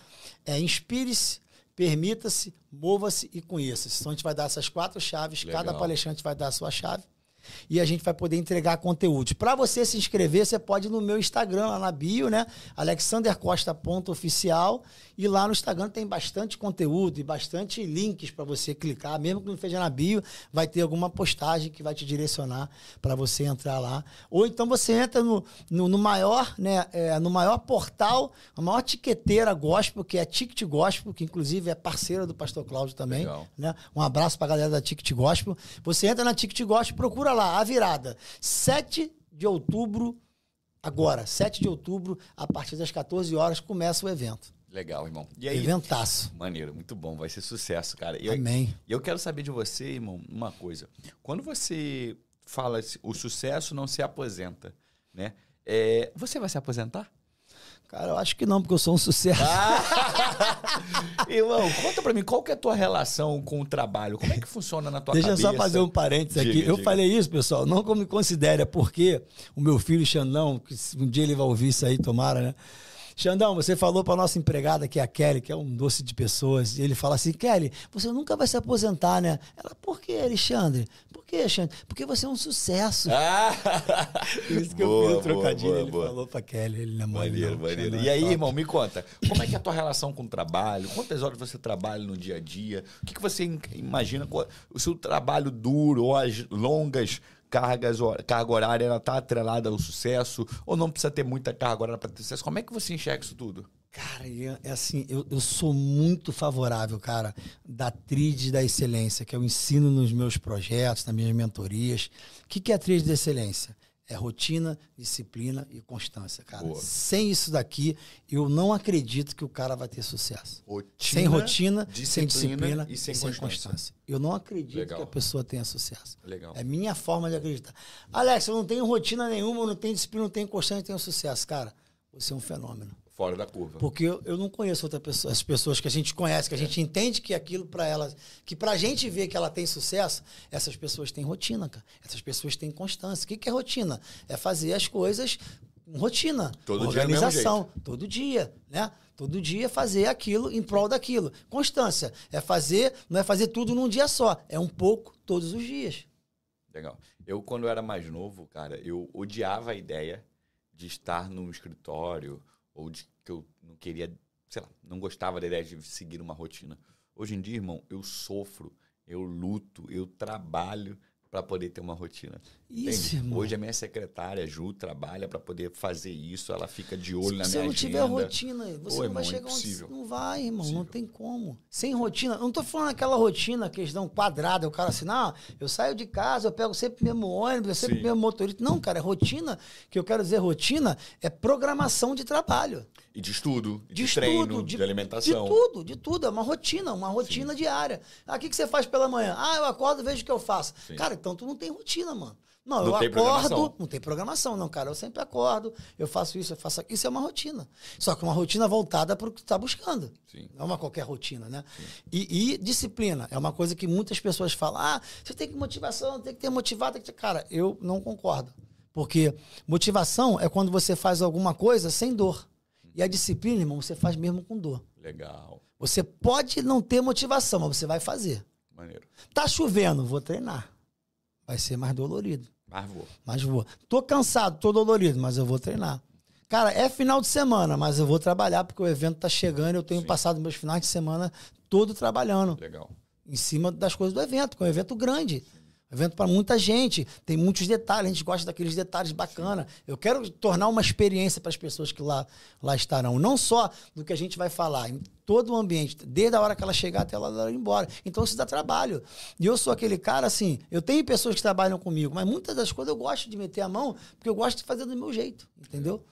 É inspire-se, permita-se, mova-se e conheça-se. Então a gente vai dar essas quatro chaves, Legal. cada palestrante vai dar a sua chave. E a gente vai poder entregar conteúdos. Para você se inscrever, você pode ir no meu Instagram, lá na bio, né? alexandercosta.oficial. E lá no Instagram tem bastante conteúdo e bastante links para você clicar. Mesmo que não esteja na bio, vai ter alguma postagem que vai te direcionar para você entrar lá. Ou então você entra no, no, no maior, né? é, no maior portal, a maior tiqueteira gospel, que é a Ticket Gospel, que inclusive é parceira do Pastor Cláudio também. Legal. né? Um abraço pra galera da Ticket Gospel. Você entra na Ticket Gospel, procura lá, a virada. 7 de outubro, agora, 7 de outubro, a partir das 14 horas, começa o evento. Legal, irmão. E aí? Eventaço. Maneiro, muito bom. Vai ser sucesso, cara. E eu, Amém. e eu quero saber de você, irmão, uma coisa. Quando você fala o sucesso não se aposenta, né? É, você vai se aposentar? Cara, eu acho que não, porque eu sou um sucesso. Irmão, conta pra mim, qual que é a tua relação com o trabalho? Como é que funciona na tua Deixa eu cabeça? só fazer um parênteses aqui. Diga, eu diga. falei isso, pessoal, não como me considere, é porque o meu filho Xandão, que um dia ele vai ouvir isso aí, tomara, né? Xandão, você falou para nossa empregada, que é a Kelly, que é um doce de pessoas, e ele fala assim: Kelly, você nunca vai se aposentar, né? Ela, por que, Alexandre? Por que, Alexandre? Porque você é um sucesso. Ah! Isso que boa, eu fiz o trocadilho, boa, ele boa. falou pra Kelly, ele é Maneiro, não, maneiro. E aí, top. irmão, me conta, como é que é a tua relação com o trabalho? Quantas horas você trabalha no dia a dia? O que, que você imagina? O seu trabalho duro ou as longas cargas, carga horária ela está atrelada ao sucesso ou não precisa ter muita carga horária para ter sucesso? Como é que você enxerga isso tudo? Cara, é assim, eu, eu sou muito favorável, cara, da tríade da excelência, que eu ensino nos meus projetos, nas minhas mentorias. O que, que é a tríade da excelência? É rotina, disciplina e constância, cara. Boa. Sem isso daqui, eu não acredito que o cara vai ter sucesso. Rotina, sem rotina, disciplina sem disciplina e sem, e sem constância. Eu não acredito Legal. que a pessoa tenha sucesso. Legal. É minha forma de acreditar. Alex, eu não tenho rotina nenhuma, eu não tenho disciplina, não tenho constância, não tenho sucesso. Cara, você é um fenômeno. Fora da curva. Porque eu, eu não conheço outra pessoa, as pessoas que a gente conhece, que a gente entende que aquilo para elas, que pra gente ver que ela tem sucesso, essas pessoas têm rotina, cara. Essas pessoas têm constância. O que, que é rotina? É fazer as coisas com rotina. Todo organização. Dia todo dia, né? Todo dia fazer aquilo em prol daquilo. Constância. É fazer, não é fazer tudo num dia só. É um pouco todos os dias. Legal. Eu, quando eu era mais novo, cara, eu odiava a ideia de estar num escritório ou de que eu não queria, sei lá, não gostava da ideia de seguir uma rotina. Hoje em dia, irmão, eu sofro, eu luto, eu trabalho para poder ter uma rotina. Isso, irmão. Hoje a minha secretária, Ju, trabalha para poder fazer isso, ela fica de olho Se na minha agenda. Se você não tiver rotina, você Ô, não irmão, vai chegar é onde... Não vai, irmão, impossível. não tem como. Sem rotina, não tô falando aquela rotina, questão quadrada, o cara assim, não, eu saio de casa, eu pego sempre o mesmo ônibus, eu sempre o mesmo motorista. Não, cara, é rotina, que eu quero dizer rotina, é programação de trabalho. E de estudo, de, de treino, estudo, de, de, alimentação. De tudo, de tudo. É uma rotina, uma rotina Sim. diária. Ah, o que, que você faz pela manhã? Ah, eu acordo e vejo o que eu faço. Sim. Cara, então tu não tem rotina, mano. Não, não eu acordo, não tem programação, não, cara. Eu sempre acordo, eu faço isso, eu faço aquilo. Isso é uma rotina. Só que uma rotina voltada para o que tu está buscando. Sim. Não é uma qualquer rotina, né? E, e, disciplina. É uma coisa que muitas pessoas falam: ah, você tem que motivação, tem que ter motivado. Tem que ter... Cara, eu não concordo. Porque motivação é quando você faz alguma coisa sem dor. E a disciplina, irmão, você faz mesmo com dor. Legal. Você pode não ter motivação, mas você vai fazer. Maneiro. Tá chovendo, vou treinar. Vai ser mais dolorido. Mas vou. Mas vou. Tô cansado, tô dolorido, mas eu vou treinar. Cara, é final de semana, mas eu vou trabalhar porque o evento tá chegando e eu tenho Sim. passado meus finais de semana todo trabalhando. Legal. Em cima das coisas do evento, que é um evento grande. Evento para muita gente, tem muitos detalhes, a gente gosta daqueles detalhes bacana. Eu quero tornar uma experiência para as pessoas que lá, lá estarão, não só do que a gente vai falar, em todo o ambiente, desde a hora que ela chegar até ela ir embora. Então isso dá trabalho. E eu sou aquele cara assim, eu tenho pessoas que trabalham comigo, mas muitas das coisas eu gosto de meter a mão, porque eu gosto de fazer do meu jeito, entendeu?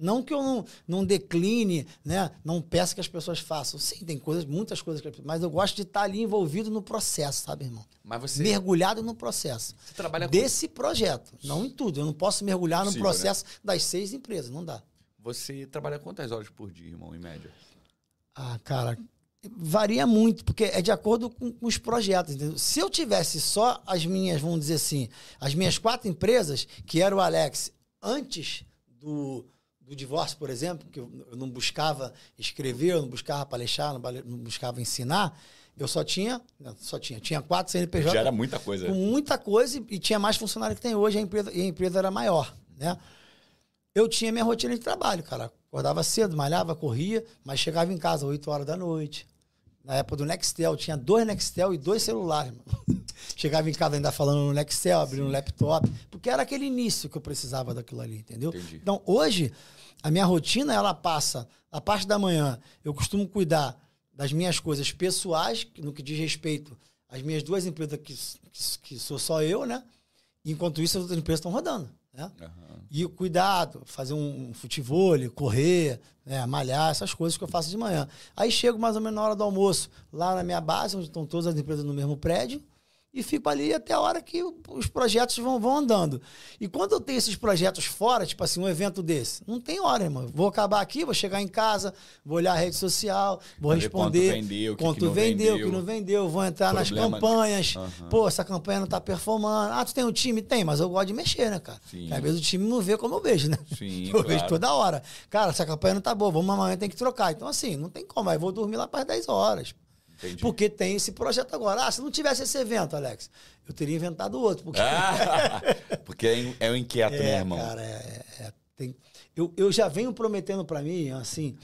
Não que eu não, não decline, né? não peça que as pessoas façam. Sim, tem coisas, muitas coisas, que, mas eu gosto de estar ali envolvido no processo, sabe, irmão? Mas você... Mergulhado no processo. Você trabalha com... Desse projeto, não em tudo. Eu não posso mergulhar no processo né? das seis empresas, não dá. Você trabalha quantas horas por dia, irmão, em média? Ah, cara, varia muito, porque é de acordo com, com os projetos. Entendeu? Se eu tivesse só as minhas, vamos dizer assim, as minhas quatro empresas, que era o Alex antes do do divórcio, por exemplo, que eu, não buscava escrever, eu não buscava palestrar, não, buscava ensinar, eu só tinha, só tinha, tinha quatro CNPJ. Já era muita coisa. Com muita coisa e, tinha mais funcionário que tem hoje, a empresa, e a empresa era maior, né? Eu tinha minha rotina de trabalho, cara. Acordava cedo, malhava, corria, mas chegava em casa às 8 horas da noite. Na época do Nextel, tinha dois Nextel e dois celulares, mano. Chegava em casa ainda falando no Nextel, abrindo no laptop, porque era aquele início que eu precisava daquilo ali, entendeu? Entendi. Então, hoje, a minha rotina, ela passa, a parte da manhã, eu costumo cuidar das minhas coisas pessoais, no que diz respeito às minhas duas empresas, que, que, que sou só eu, né? Enquanto isso, as outras empresas estão rodando. Né? Uhum. E cuidado, fazer um futebol, correr, né, malhar, essas coisas que eu faço de manhã. Aí chego mais ou menos na hora do almoço, lá na minha base, onde estão todas as empresas no mesmo prédio, e fico ali até a hora que os projetos vão, vão andando. E quando eu tenho esses projetos fora, tipo assim, um evento desse, não tem hora, irmão. Vou acabar aqui, vou chegar em casa, vou olhar a rede social, vou responder. quanto vendeu, o que quanto que não vendeu, vendeu. que não vendeu, vou entrar nas Problema- campanhas. Aham. Pô, essa campanha não tá performando. Ah, tu tem um time? Tem, mas eu gosto de mexer, né, cara? Sim. Às vezes o time não vê como eu vejo, né? Sim, eu claro. vejo toda hora. Cara, essa campanha não tá boa, vamos amanhã tem que trocar. Então, assim, não tem como. Aí vou dormir lá para 10 horas. Entendi. Porque tem esse projeto agora. Ah, se não tivesse esse evento, Alex, eu teria inventado outro. Porque Ah, porque é, é um inquieto, né, é, irmão? cara, é, é- tem... eu, eu já venho prometendo pra mim, assim,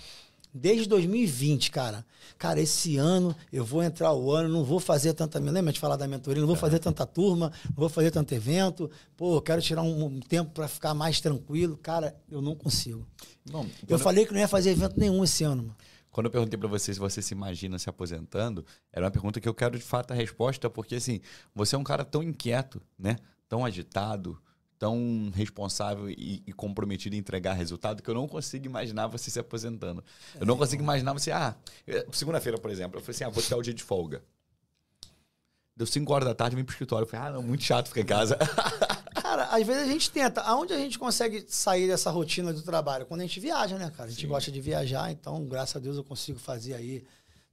desde 2020, cara. Cara, esse ano eu vou entrar o ano, não vou fazer tanta. Lembra de falar da mentoria? Não vou fazer tanta turma, não vou fazer tanto evento. Pô, eu quero tirar um, um tempo pra ficar mais tranquilo. Cara, eu não consigo. Irmão, Eu falei que não ia fazer evento nenhum esse ano, mano. Quando eu perguntei pra você se você se imagina se aposentando, era uma pergunta que eu quero de fato a resposta, porque assim, você é um cara tão inquieto, né? Tão agitado, tão responsável e, e comprometido em entregar resultado que eu não consigo imaginar você se aposentando. Eu não consigo imaginar você, ah, segunda-feira, por exemplo, eu falei assim, ah, vou tirar o dia de folga. Deu 5 horas da tarde, eu vim pro escritório. Eu falei, ah, não, muito chato ficar em casa. Às vezes a gente tenta. Aonde a gente consegue sair dessa rotina do trabalho? Quando a gente viaja, né, cara? A gente Sim. gosta de viajar, então, graças a Deus, eu consigo fazer aí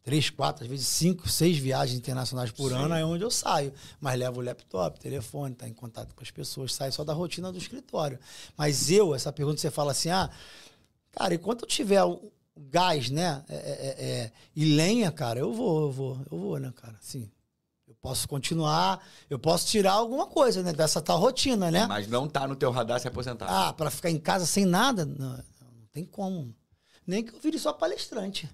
três, quatro, às vezes cinco, seis viagens internacionais por Sim. ano, é onde eu saio. Mas levo o laptop, telefone, tá em contato com as pessoas, sai só da rotina do escritório. Mas eu, essa pergunta você fala assim, ah, cara, enquanto eu tiver o o gás, né, é, é, é, e lenha, cara, eu vou, eu vou, eu vou, né, cara? Sim. Posso continuar, eu posso tirar alguma coisa, né, dessa tal rotina, né? Mas não tá no teu radar se aposentar. Ah, pra ficar em casa sem nada? Não, não tem como. Nem que eu vire só palestrante.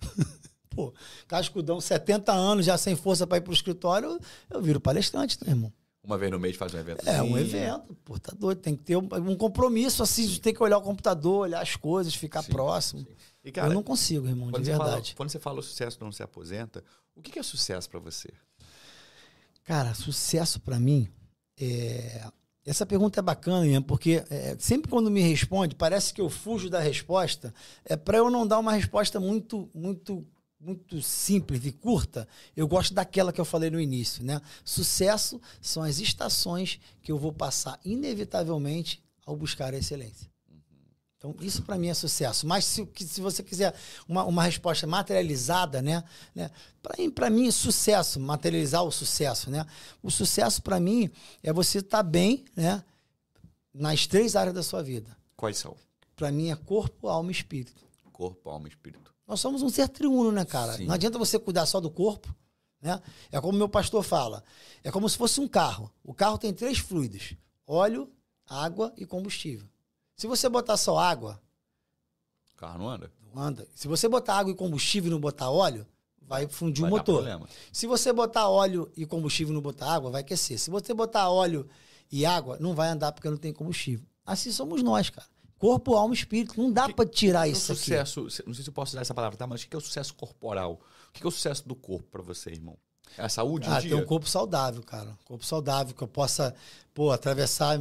Pô, cascudão, 70 anos, já sem força pra ir pro escritório, eu viro palestrante, né, irmão? Uma vez no mês faz um evento. É um evento, pô, tá doido. Tem que ter um, um compromisso, assim, de ter que olhar o computador, olhar as coisas, ficar Sim, próximo. sim. E, cara, eu não consigo, irmão, de você fala, verdade. quando você fala o sucesso não se aposenta, o que é sucesso pra você? Cara, sucesso pra mim é. Essa pergunta é bacana, Ian, porque é, sempre quando me responde, parece que eu fujo da resposta. É para eu não dar uma resposta muito, muito, muito simples e curta. Eu gosto daquela que eu falei no início, né? Sucesso são as estações que eu vou passar inevitavelmente ao buscar a excelência. Então, isso para mim é sucesso. Mas se, se você quiser uma, uma resposta materializada, né? né para mim, sucesso, materializar o sucesso, né? O sucesso para mim é você estar bem, né? Nas três áreas da sua vida. Quais são? Para mim é corpo, alma e espírito. Corpo, alma e espírito. Nós somos um ser triuno, né, cara? Sim. Não adianta você cuidar só do corpo, né? É como meu pastor fala, é como se fosse um carro. O carro tem três fluidos: óleo, água e combustível. Se você botar só água, O carro não anda? não anda. Se você botar água e combustível e não botar óleo, vai fundir Vai o motor. problema. Se você botar óleo e combustível e não botar água, vai aquecer. Se você botar óleo e água, não vai andar porque não tem combustível. Assim somos nós, cara. Corpo, alma e espírito. Não dá pra tirar O isso aqui. sucesso, não sei se eu posso usar essa palavra, tá? Mas o que é o sucesso corporal? O que é o sucesso do corpo pra você, irmão? É a saúde, Ah, o ter um corpo saudável, cara. Um corpo saudável, que eu possa, pô, atravessar,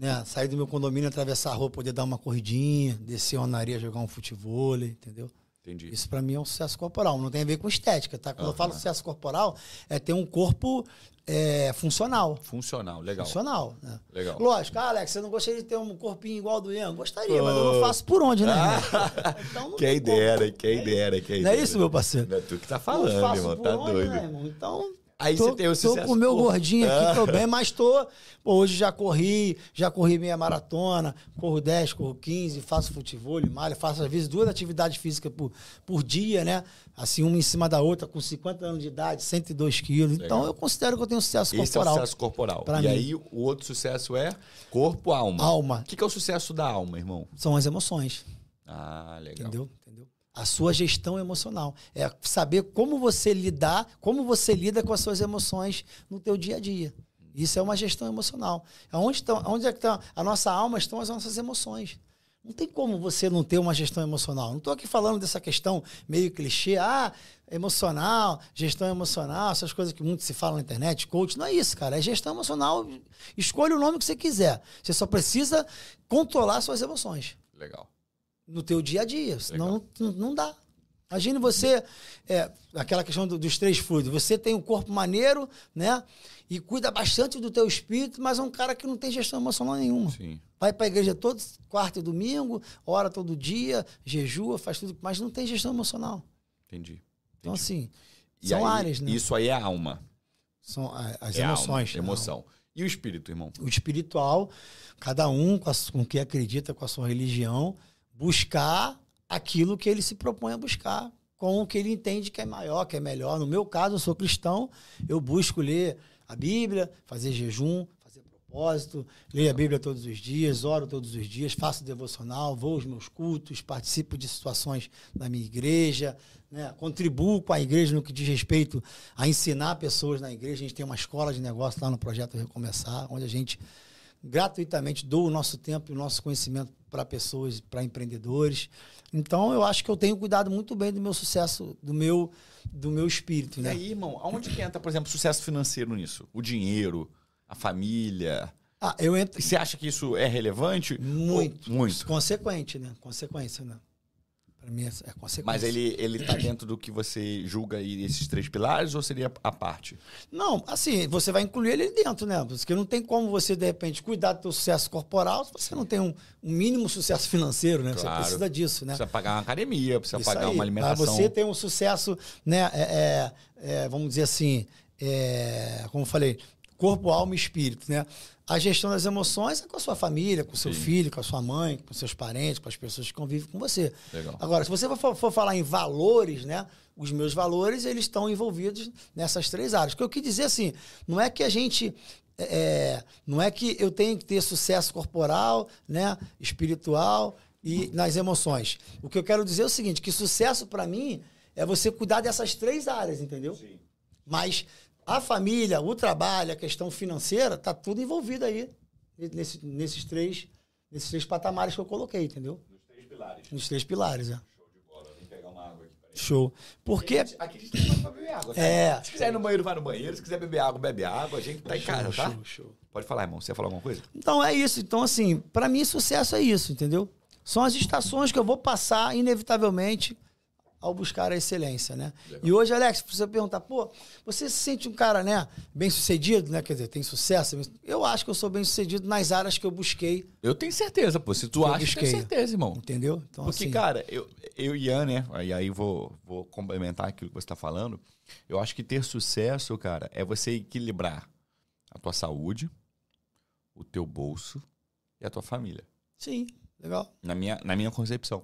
né? Sair do meu condomínio, atravessar a rua, poder dar uma corridinha, descer uma areia, jogar um futebol, entendeu? Entendi. Isso pra mim é um sucesso corporal. Não tem a ver com estética, tá? Quando eu falo sucesso corporal, é ter um corpo é, funcional. Funcional, legal. Funcional, né? Legal. Lógico, ah, Alex, você não gostaria de ter um corpinho igual ao do Ian? Gostaria, mas eu não faço por onde, né? irmão? Então Quem como. dera, quem dera, quem Não é isso, meu parceiro? Não é tu que tá falando, faço irmão. Tá onde, doido. né, irmão? Então, Aí tô, você tem o tô sucesso com o meu gordinho aqui, tô bem, mas tô. Pô, hoje já corri, já corri meia maratona, corro 10, corro 15, faço futebol, malho, faço às vezes duas atividades físicas por, por dia, né? Assim, uma em cima da outra, com 50 anos de idade, 102 quilos. Então, Legal. eu considero que eu tenho sucesso Esse é o corporal. sucesso corporal. E mim. aí, o outro sucesso é corpo, alma. Alma O que que é o sucesso da alma, irmão? são as emoções. Ah, legal. Entendeu? A sua gestão emocional. É saber como você lidar, como você lida com as suas emoções no teu dia a dia. Isso é uma gestão emocional. Onde, estão, onde é que está a nossa alma estão as nossas emoções. Não tem como você não ter uma gestão emocional. Não estou aqui falando dessa questão meio clichê, ah, emocional, gestão emocional, essas coisas que muito se fala na internet, coach. Não é isso, cara. É gestão emocional. Escolha o nome que você quiser. Você só precisa controlar suas emoções Legal. No teu dia a dia. Senão não, não dá. Imagine você, é, aquela questão do, dos três fluidos, você tem um corpo maneiro, né? E cuida bastante do teu espírito, mas é um cara que não tem gestão emocional nenhuma. Sim. Vai pra igreja todo quarto e domingo, ora todo dia, jejua, faz tudo, mas não tem gestão emocional. Entendi. Então, Entendi. assim, E são aí, áreas, né? Isso aí é alma. São a- as é emoções. Alma, emoção. E o espírito, irmão? o espiritual, cada um com, a, com o que acredita, com a sua religião, buscar aquilo que ele se propõe a buscar, com o que ele entende que é maior, que é melhor. No meu caso, eu sou cristão, eu busco ler a Bíblia, fazer jejum, fazer propósito, ler a Bíblia todos os dias, oro todos os dias, faço devocional, vou aos meus cultos, participo de situações da minha igreja, né? contribuo com a igreja no que diz respeito a ensinar pessoas na igreja. A gente tem uma escola de negócio lá no projeto Recomeçar, onde a gente gratuitamente doa o nosso tempo e o nosso conhecimento para pessoas, para empreendedores. Então, eu acho que eu tenho cuidado muito bem do meu sucesso, do meu, do meu espírito, E né? aí, irmão, aonde que entra, por exemplo, sucesso financeiro nisso? O dinheiro, a família. Ah, eu entro E você acha que isso é relevante? muito, muito. consequente, né? Consequência, né? Para mim é é consequência. Mas ele, ele tá dentro do que você julga aí esses três pilares ou seria a parte? Não, assim, você vai incluir ele dentro, né? Porque não tem como você, de repente, cuidar do teu sucesso corporal se você não tem um, um mínimo sucesso financeiro, né? Claro. Você precisa disso, né? Precisa pagar uma academia, precisa Isso pagar aí. uma alimentação. Pra você ter um sucesso, né? é, é, é, vamos dizer assim, é, como eu falei, corpo, alma e espírito, né? A gestão das emoções é com a sua família, com o seu Sim. filho, com a sua mãe, com seus parentes, com as pessoas que convivem com você. Legal. Agora, se você for, for falar em valores, né? Os meus valores, eles estão envolvidos nessas três áreas. O que eu quis dizer assim, não é que a gente. é, não é que eu tenho que ter sucesso corporal, né? Espiritual e nas emoções. O que eu quero dizer é o seguinte: que sucesso para mim é você cuidar dessas três áreas, entendeu? Sim. Mas a família, o trabalho, a questão financeira, tá tudo envolvido aí nesse- nesses três, nesses três patamares que eu coloquei, entendeu? Dos três pilares. Nos três pilares, é. Show de bola. Vem pegar uma água aqui. peraí. Show. Porque Aqui a gente tem pra beber água. tá? É. Se quiser ir no banheiro, vai no banheiro. Se quiser beber água, bebe água. A gente tá em casa, tá? Show, show. Pode falar, irmão. Você ia falar alguma coisa? Então é isso. Então, assim, para mim, sucesso é isso, entendeu? São as estações que eu vou passar, inevitavelmente, ao buscar a excelência, né? Legal. E hoje, Alex, você perguntar, pô, você se sente um cara, né, bem sucedido, né? Quer dizer, tem sucesso? Eu acho que eu sou bem sucedido nas áreas que eu busquei, Eu tenho certeza, pô. Se tu acha, eu tenho certeza, irmão. entendeu? Então, Porque, assim, cara, eu, eu e Ian, né? E aí vou, vou complementar aquilo que você está falando. Eu acho que ter sucesso, cara, é você equilibrar a tua saúde, o teu bolso e a tua família. sim, legal. Na minha, na minha concepção.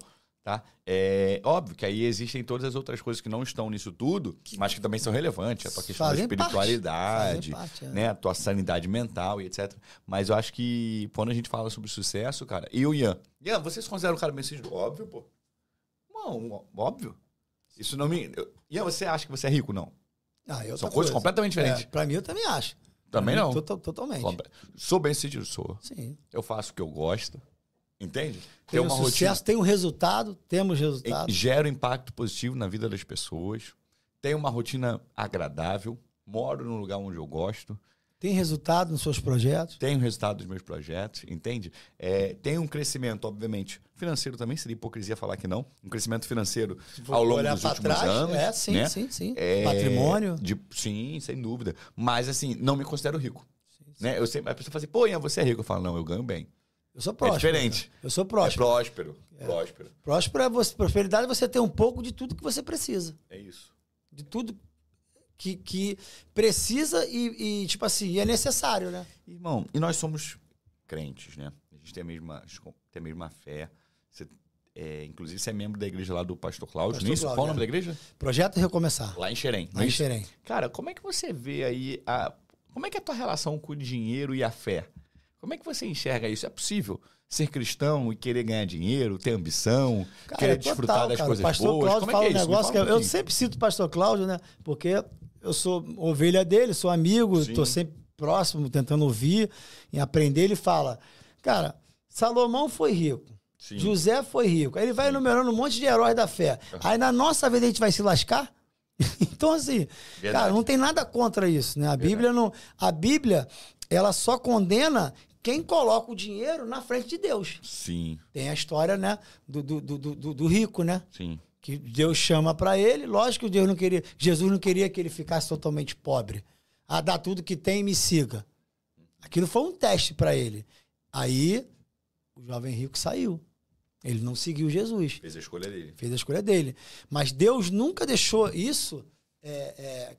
Tá? É óbvio que aí existem todas as outras coisas que não estão nisso tudo, mas que também são relevantes. A tua questão da Fazem parte. espiritualidade, parte, é. né? A tua sanidade mental e etc. Mas eu acho que quando a gente fala sobre sucesso, cara, e o Ian. Ian, você se considera um cara bem sucedido? Óbvio, pô. Não, óbvio. Isso não me. eu- Ian, você acha que você é rico? Não. Ah, e outra São coisas completamente diferentes. É, pra mim, eu também acho. Também não. to- totalmente. Sou bem sucedido? Sou. Sim. Eu faço o que eu gosto. Entende? Tem um sucesso, tem um resultado, temos resultado. E- Gero impacto positivo na vida das pessoas. Tenho uma rotina agradável. Moro num lugar onde eu gosto. Tem resultado nos seus projetos. Tenho resultado dos meus projetos, entende? É, tenho um crescimento, obviamente, financeiro também, seria hipocrisia falar que não. Um crescimento financeiro ao longo dos últimos trás, anos. é, sim, né? sim, sim. É, Patrimônio. de- sim, sem dúvida. Mas, assim, não me considero rico. Né? Eu sempre, a pessoa fala assim, pô, Ian, você é rico. Eu falo, não, eu ganho bem. Eu sou próspero. diferente. Eu sou É próspero. próspero. Próspero. Próspero é você, prosperidade é você ter um pouco de tudo que você precisa. É isso. De tudo que, que precisa e, e, tipo assim, é necessário, né? Irmão, e nós somos crentes, né? A gente tem a mesma, tem a mesma fé. Você, é, inclusive, você é membro da igreja lá do Pastor Cláudio, Pastor não é isso? Cláudio, Qual o nome é. da igreja? Projeto Recomeçar. Lá em Xerém. Lá é em? Xerém. Cara, como é que você vê aí a. Como é que é a tua relação com o dinheiro e a fé? Como é que você enxerga isso? É possível ser cristão e querer ganhar dinheiro, ter ambição, Cara, querer é desfrutar total, das cara. coisas o pastor boas? Cláudio Como é fala que é um negócio que fala um eu, eu sempre cito o pastor Cláudio, né? Porque eu sou ovelha dele, sou amigo, Sim. estou sempre próximo, tentando ouvir e aprender. Ele fala, cara, Salomão foi rico. Sim. José foi rico. Aí ele vai enumerando um monte de heróis da fé. Aí na nossa vida a gente vai se lascar? então, assim, Verdade. cara, não tem nada contra isso, né? A Bíblia não. A Bíblia, ela só condena quem coloca o dinheiro na frente de Deus. Sim, Tem a história, né, do, do, do, do, rico, né? sim. Que Deus chama para ele, lógico que Deus não queria, Jesus não queria que ele ficasse totalmente pobre. Ah, dá tudo que tem e me siga. Aquilo foi um teste para ele. Aí o jovem rico saiu. Ele não seguiu Jesus. Fez a escolha dele. Fez a escolha dele. Mas Deus nunca deixou isso é, é,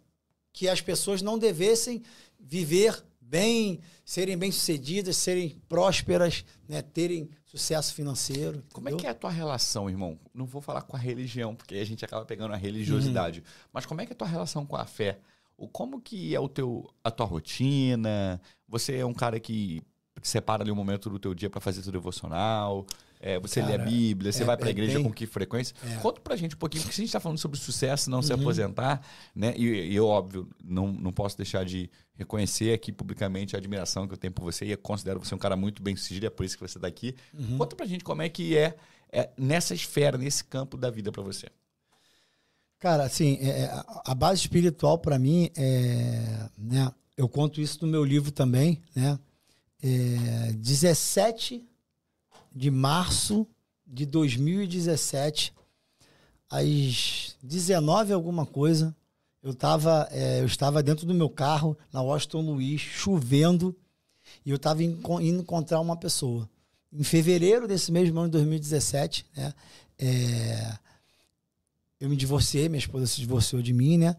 que as pessoas não devessem viver bem, serem bem-sucedidas, serem prósperas, né, terem sucesso financeiro. Como é que é a tua relação, irmão? Não vou falar com a religião, porque a gente acaba pegando a religiosidade. Uhum. Mas como é que é a tua relação com a fé? O como que é o teu a tua rotina? Você é um cara que separa ali um momento do teu dia para fazer teu devocional? É, você Cara, lê a Bíblia, você é, vai para a é igreja bem... com que frequência? É. Conta pra gente um pouquinho, porque se a gente está falando sobre sucesso, não uhum. se aposentar, né? E, e, eu, óbvio, não, não posso deixar de reconhecer aqui publicamente a admiração que eu tenho por você e eu considero você um cara muito bem sucedido, é por isso que você está aqui. Uhum. Conta pra gente como é que é, é nessa esfera, nesse campo da vida para você. Cara, assim, é, é a base espiritual para mim é, né? Eu conto isso no meu livro também, né? É, 17 de março de 2017, às 19 alguma coisa, eu, tava, é, eu estava dentro do meu carro, na Washington Luiz, chovendo, e eu estava indo encontrar uma pessoa. Em fevereiro desse mesmo ano de 2017, né, é, eu me divorciei, minha esposa se divorciou de mim, né?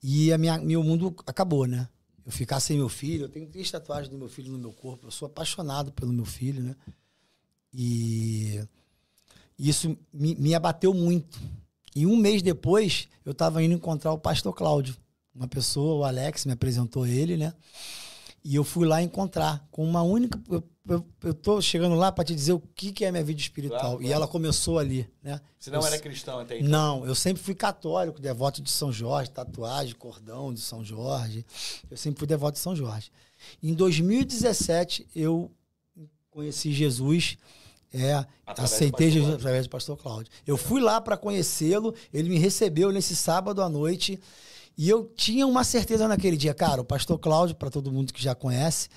E a minha, meu mundo acabou, né? Eu ficar sem meu filho, eu tenho três tatuagens do meu filho no meu corpo, eu sou apaixonado pelo meu filho, né? E isso me, me abateu muito. E um mês depois, eu estava indo encontrar o pastor Cláudio. Uma pessoa, o Alex, me apresentou ele, né? E eu fui lá encontrar com uma única. Eu, eu, eu tô chegando lá para te dizer o que, que é minha vida espiritual. Claro, claro. E ela começou ali, né? Você não eu, era cristão até então? Não, eu sempre fui católico, devoto de São Jorge, tatuagem, cordão de São Jorge. Eu sempre fui devoto de São Jorge. Em 2017, eu conheci Jesus é, através aceitei Jesus através do pastor Cláudio. Eu fui lá para conhecê-lo, ele me recebeu nesse sábado à noite e eu tinha uma certeza naquele dia, cara, o pastor Cláudio, para todo mundo que já conhece,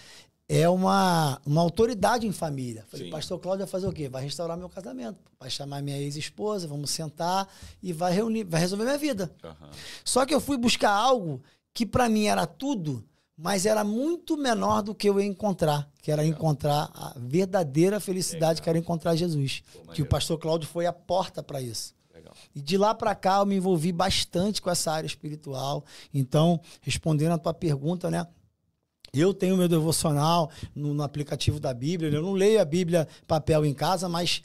é uma, uma autoridade em família. Falei, Sim. pastor Cláudio vai fazer o quê? Vai restaurar meu casamento, vai chamar minha ex-esposa, vamos sentar e vai reunir, vai resolver minha vida. Uhum. Só que eu fui buscar algo que para mim era tudo, mas era muito menor do que eu ia encontrar, que era Legal. encontrar a verdadeira felicidade, Legal. que era encontrar Jesus. Pô, que o pastor Cláudio foi a porta para isso. Legal. E de lá para cá eu me envolvi bastante com essa área espiritual. Então, respondendo a tua pergunta, né? Eu tenho meu devocional no, no aplicativo da Bíblia. Eu não leio a Bíblia papel em casa, mas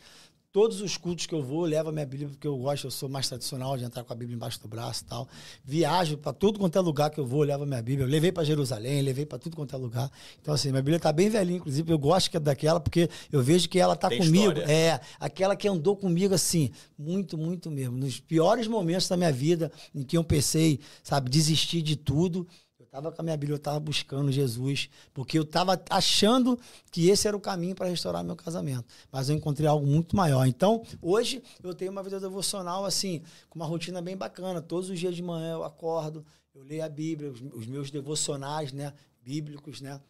Todos os cultos que eu vou, eu levo a minha Bíblia, porque eu gosto, eu sou mais tradicional de entrar com a Bíblia embaixo do braço e tal. Viajo para tudo quanto é lugar que eu vou, eu levo a minha Bíblia. Eu levei para Jerusalém, levei para tudo quanto é lugar. Então, assim, minha Bíblia está bem velhinha, inclusive. Eu gosto é daquela, porque eu vejo que ela está comigo. História. É, aquela que andou comigo, assim, muito, muito mesmo. Nos piores momentos da minha vida, em que eu pensei, sabe, desistir de tudo estava com a minha Bíblia, eu estava buscando Jesus, porque eu estava achando que esse era o caminho para restaurar meu casamento. Mas eu encontrei algo muito maior. Então, hoje eu tenho uma vida devocional assim, com uma rotina bem bacana. Todos os dias de manhã eu acordo, eu leio a Bíblia, os, os meus devocionais, né, bíblicos, né?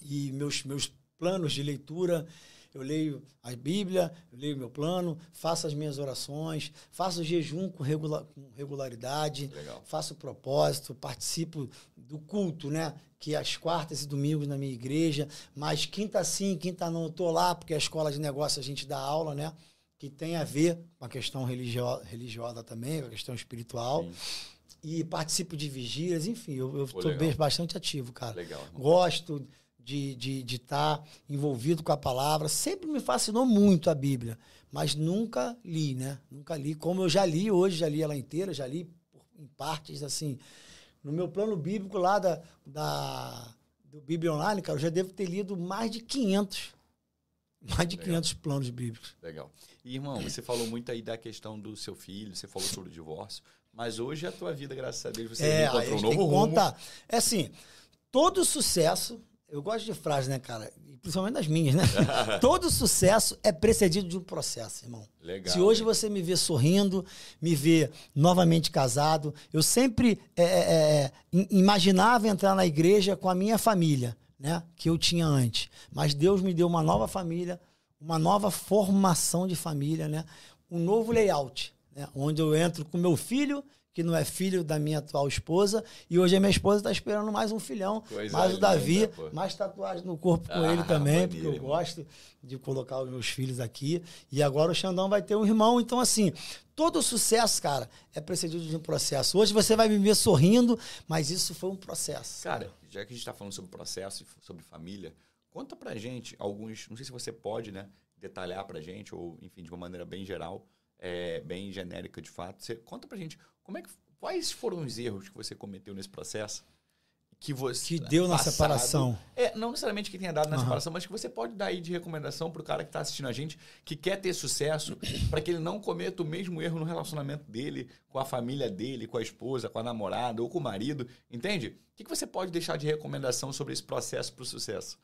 E meus meus planos de leitura eu leio a Bíblia, eu leio meu plano, faço as minhas orações, faço o jejum com, regular, com regularidade, Legal. faço propósito, participo do culto, né? Que é às quartas e domingos na minha igreja, mas quinta sim, quinta não, eu tô lá, porque a escola de negócio a gente dá aula, né? Que tem a ver com a questão religio religiosa também, com a questão espiritual. Sim e participo de vigílias, enfim, eu estou bastante ativo, cara. Legal. Gosto de estar de, de tá envolvido com a palavra. Sempre me fascinou muito a Bíblia, mas nunca li, né? Nunca li. Como eu já li hoje, já li ela inteira, já li em partes, assim. No meu plano bíblico lá da, da, do Bíblia Online, cara, eu já devo ter lido mais de 500. Mais de Legal. 500 planos bíblicos. Legal. E, irmão, você falou muito aí da questão do seu filho, você falou sobre o divórcio, mas hoje a tua vida, graças a Deus, você é, encontrou um novo rumo. Contar. É assim, todo sucesso eu gosto de frases, né, cara? Principalmente das minhas, né? Todo sucesso é precedido de um processo, irmão. Legal. Se hoje você me vê sorrindo, me vê novamente casado, eu sempre é, é, é imaginava entrar na igreja com a minha família, né? Que eu tinha antes. Mas Deus me deu uma nova família, uma nova formação de família, né? Um novo layout né? onde eu entro com meu filho, que não é filho da minha atual esposa, e hoje a minha esposa está esperando mais um filhão, Coisa mais o Davi, linda, mais tatuagem no corpo com Ah, ele também, maneiro, porque eu irmão. gosto de colocar os meus filhos aqui. E agora o Xandão vai ter um irmão. Então, assim, todo sucesso, cara, é precedido de um processo. Hoje você vai me ver sorrindo, mas isso foi um processo. Cara, já que a gente tá falando sobre processo e sobre família, conta pra gente alguns. Não sei se você pode, né? Detalhar pra gente, ou, enfim, de uma maneira bem geral, é, bem genérica de fato. Você conta pra gente como é que. Quais foram os erros que você cometeu nesse processo? Que você. Que deu na passado- separação. É, não necessariamente que tenha dado na Aham. separação, mas que você pode dar aí de recomendação pro cara que tá assistindo a gente, que quer ter sucesso, para que ele não cometa o mesmo erro no relacionamento dele, com a família dele, com a esposa, com a namorada ou com o marido. Entende? O que, que você pode deixar de recomendação sobre esse processo pro sucesso?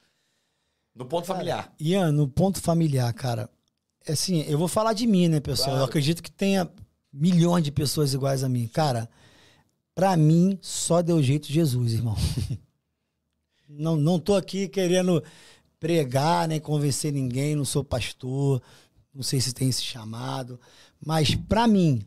No ponto familiar. Ian, no ponto familiar, cara, é assim, eu vou falar de mim, né, pessoal? Claro. Eu acredito que tenha milhões de pessoas iguais a mim. Cara, pra mim, só deu jeito Jesus, irmão. Não, não tô aqui querendo pregar, nem convencer ninguém, não sou pastor, não sei se tem esse chamado, mas pra mim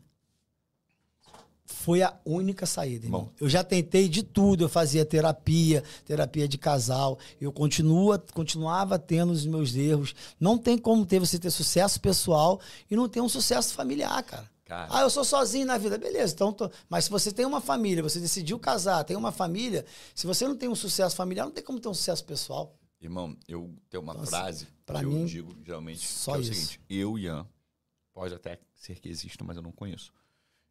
foi a única saída, irmão. Bom. Eu já tentei de tudo, eu fazia terapia, terapia de casal, eu continua, continuava tendo os meus erros. Não tem como ter você ter sucesso pessoal e não ter um sucesso familiar, cara. Cara. Ah, eu sou sozinho na vida, beleza. Então, tô- mas se você tem uma família, você decidiu casar, tem uma família, se você não tem um sucesso familiar, não tem como ter um sucesso pessoal. Irmão, eu tenho uma Então, assim, frase que mim, eu digo geralmente, só é o isso. seguinte: eu, Ian, pode até ser que exista, mas eu não conheço.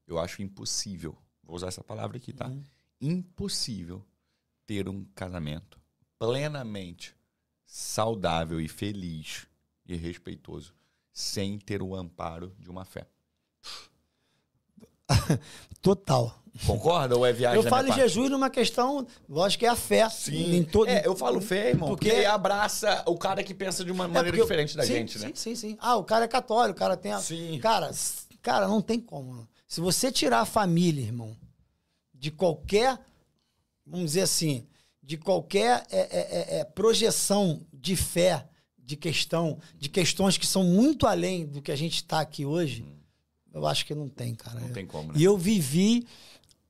Eu acho impossível, vou usar essa palavra aqui, tá? Uhum. Impossível ter um casamento plenamente saudável e feliz e respeitoso sem ter o amparo de uma fé. Total. Concorda ou é viagem Eu falo em parte? Jesus numa questão, lógico que é a fé. Sim. Em todo, É, eu falo fé, irmão, porque, Porque- abraça o cara que pensa de uma É, maneira eu- diferente da sim, gente, né? Sim, sim, sim. Ah, o cara é católico, o cara tem a... Sim. Cara, cara, não tem como. Se você tirar a família, irmão, de qualquer, vamos dizer assim, de qualquer é, é, é, é, projeção de fé, de questão, de questões que são muito além do que a gente está aqui hoje, eu acho que não tem, cara. Não tem como, né? E eu vivi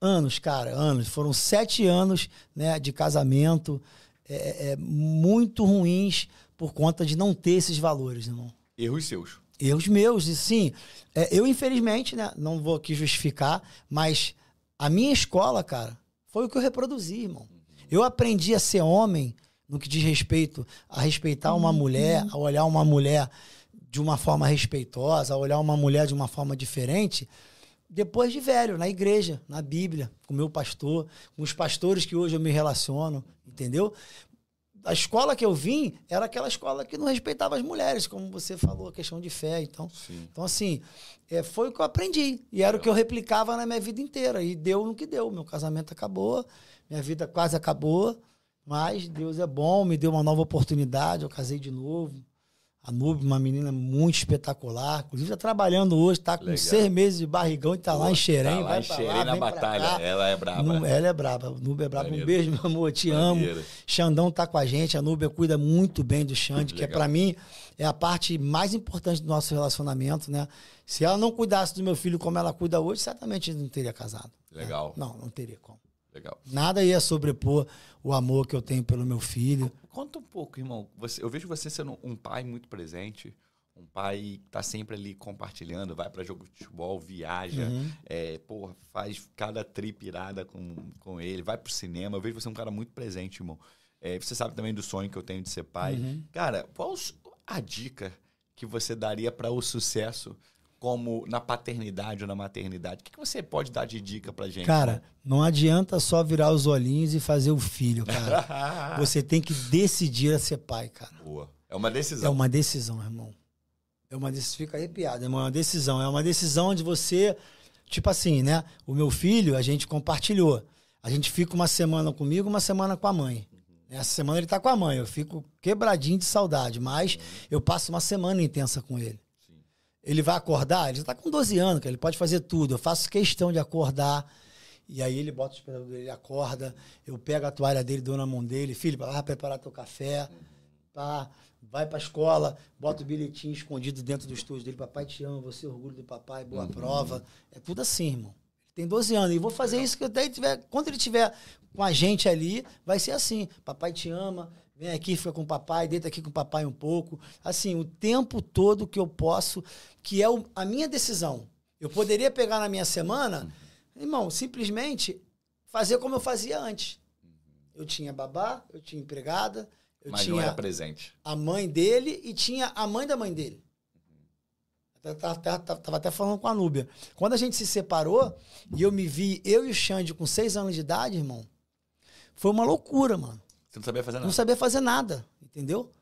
anos, cara, anos. Foram sete anos né, de casamento é, é, muito ruins por conta de não ter esses valores, irmão. Erros seus. Erros meus, e sim. é, eu, infelizmente, né, não vou aqui justificar, mas a minha escola, cara, foi o que eu reproduzi, irmão. Eu aprendi a ser homem no que diz respeito a respeitar uma mulher, a olhar uma mulher de uma forma respeitosa, a olhar uma mulher de uma forma diferente, depois de velho, na igreja, na Bíblia, com o meu pastor, com os pastores que hoje eu me relaciono, entendeu? A escola que eu vim era aquela escola que não respeitava as mulheres, como você falou, a questão de fé. Então, Sim. então assim, é, foi o que eu aprendi. E era o que eu replicava na minha vida inteira. E deu no que deu. Meu casamento acabou, minha vida quase acabou. Mas Deus é bom, me deu uma nova oportunidade. Eu casei de novo. A Nube, uma menina muito espetacular. Inclusive, está trabalhando hoje, está com Legal. seis meses de barrigão e está lá em Xerém. Tá lá vai em pra Xerém lá, na batalha. Ela é braba. Ela é braba. Nube é braba. Maneiro. Um beijo, meu amor. Te amo. Maneiro. Xandão tá com a gente. A Núbia cuida muito bem do Xande, que é Legal. para mim é a parte mais importante do nosso relacionamento, né? Se ela não cuidasse do meu filho como ela cuida hoje, certamente não teria casado. né? Legal. Não, não teria como. Legal. Nada ia sobrepor o amor que eu tenho pelo meu filho. Conta um pouco, irmão. Você, eu vejo você sendo um pai muito presente, um pai que tá sempre ali compartilhando, vai para jogo de futebol, viaja, Uhum. é, porra, faz cada trip irada com, com ele, vai pro cinema. Eu vejo você um cara muito presente, irmão. É, você sabe também do sonho que eu tenho de ser pai. Uhum. Cara, qual a dica que você daria para o sucesso como na paternidade ou na maternidade? O que, que você pode dar de dica pra gente? Cara, não adianta só virar os olhinhos e fazer o filho, cara. Você tem que decidir a ser pai, cara. Boa. É uma É decisão. uma decisão, irmão. É uma decisão. Fica arrepiado, irmão. É uma decisão. É uma decisão de você. Tipo assim, né? O meu filho, a gente compartilhou. A gente fica uma semana comigo, uma semana com a mãe. Essa semana ele tá com a mãe. Eu fico quebradinho de saudade, mas eu passo uma semana intensa com ele. Ele vai acordar, ele já tá com 12 anos, cara, ele pode fazer tudo. Eu faço questão de acordar. E aí ele bota o despertador dele, ele acorda. Eu pego a toalha dele, dou na mão dele. Filho, vai preparar teu café. Tá? Vai pra escola, bota o bilhetinho escondido dentro do estúdio dele. Papai te ama, você é orgulho do papai, boa uhum. prova. É tudo assim, irmão. Ele tem 12 anos. E vou fazer isso que até ele tiver. Quando ele tiver com a gente ali, vai ser assim. Papai te ama, vem aqui, fica com o papai, deita aqui com o papai um pouco. Assim, o tempo todo que eu posso, que é o, a minha decisão. Eu poderia pegar na minha semana, irmão, simplesmente fazer como eu fazia antes. Eu tinha babá, eu tinha empregada, eu Mas tinha não era presente. a mãe dele e tinha a mãe da mãe dele. Tava até falando com a Núbia. Quando a gente se separou e eu me vi, eu e o Xande com seis anos de idade, irmão, foi uma loucura, mano. Você não sabia fazer nada? Não sabia fazer nada, entendeu?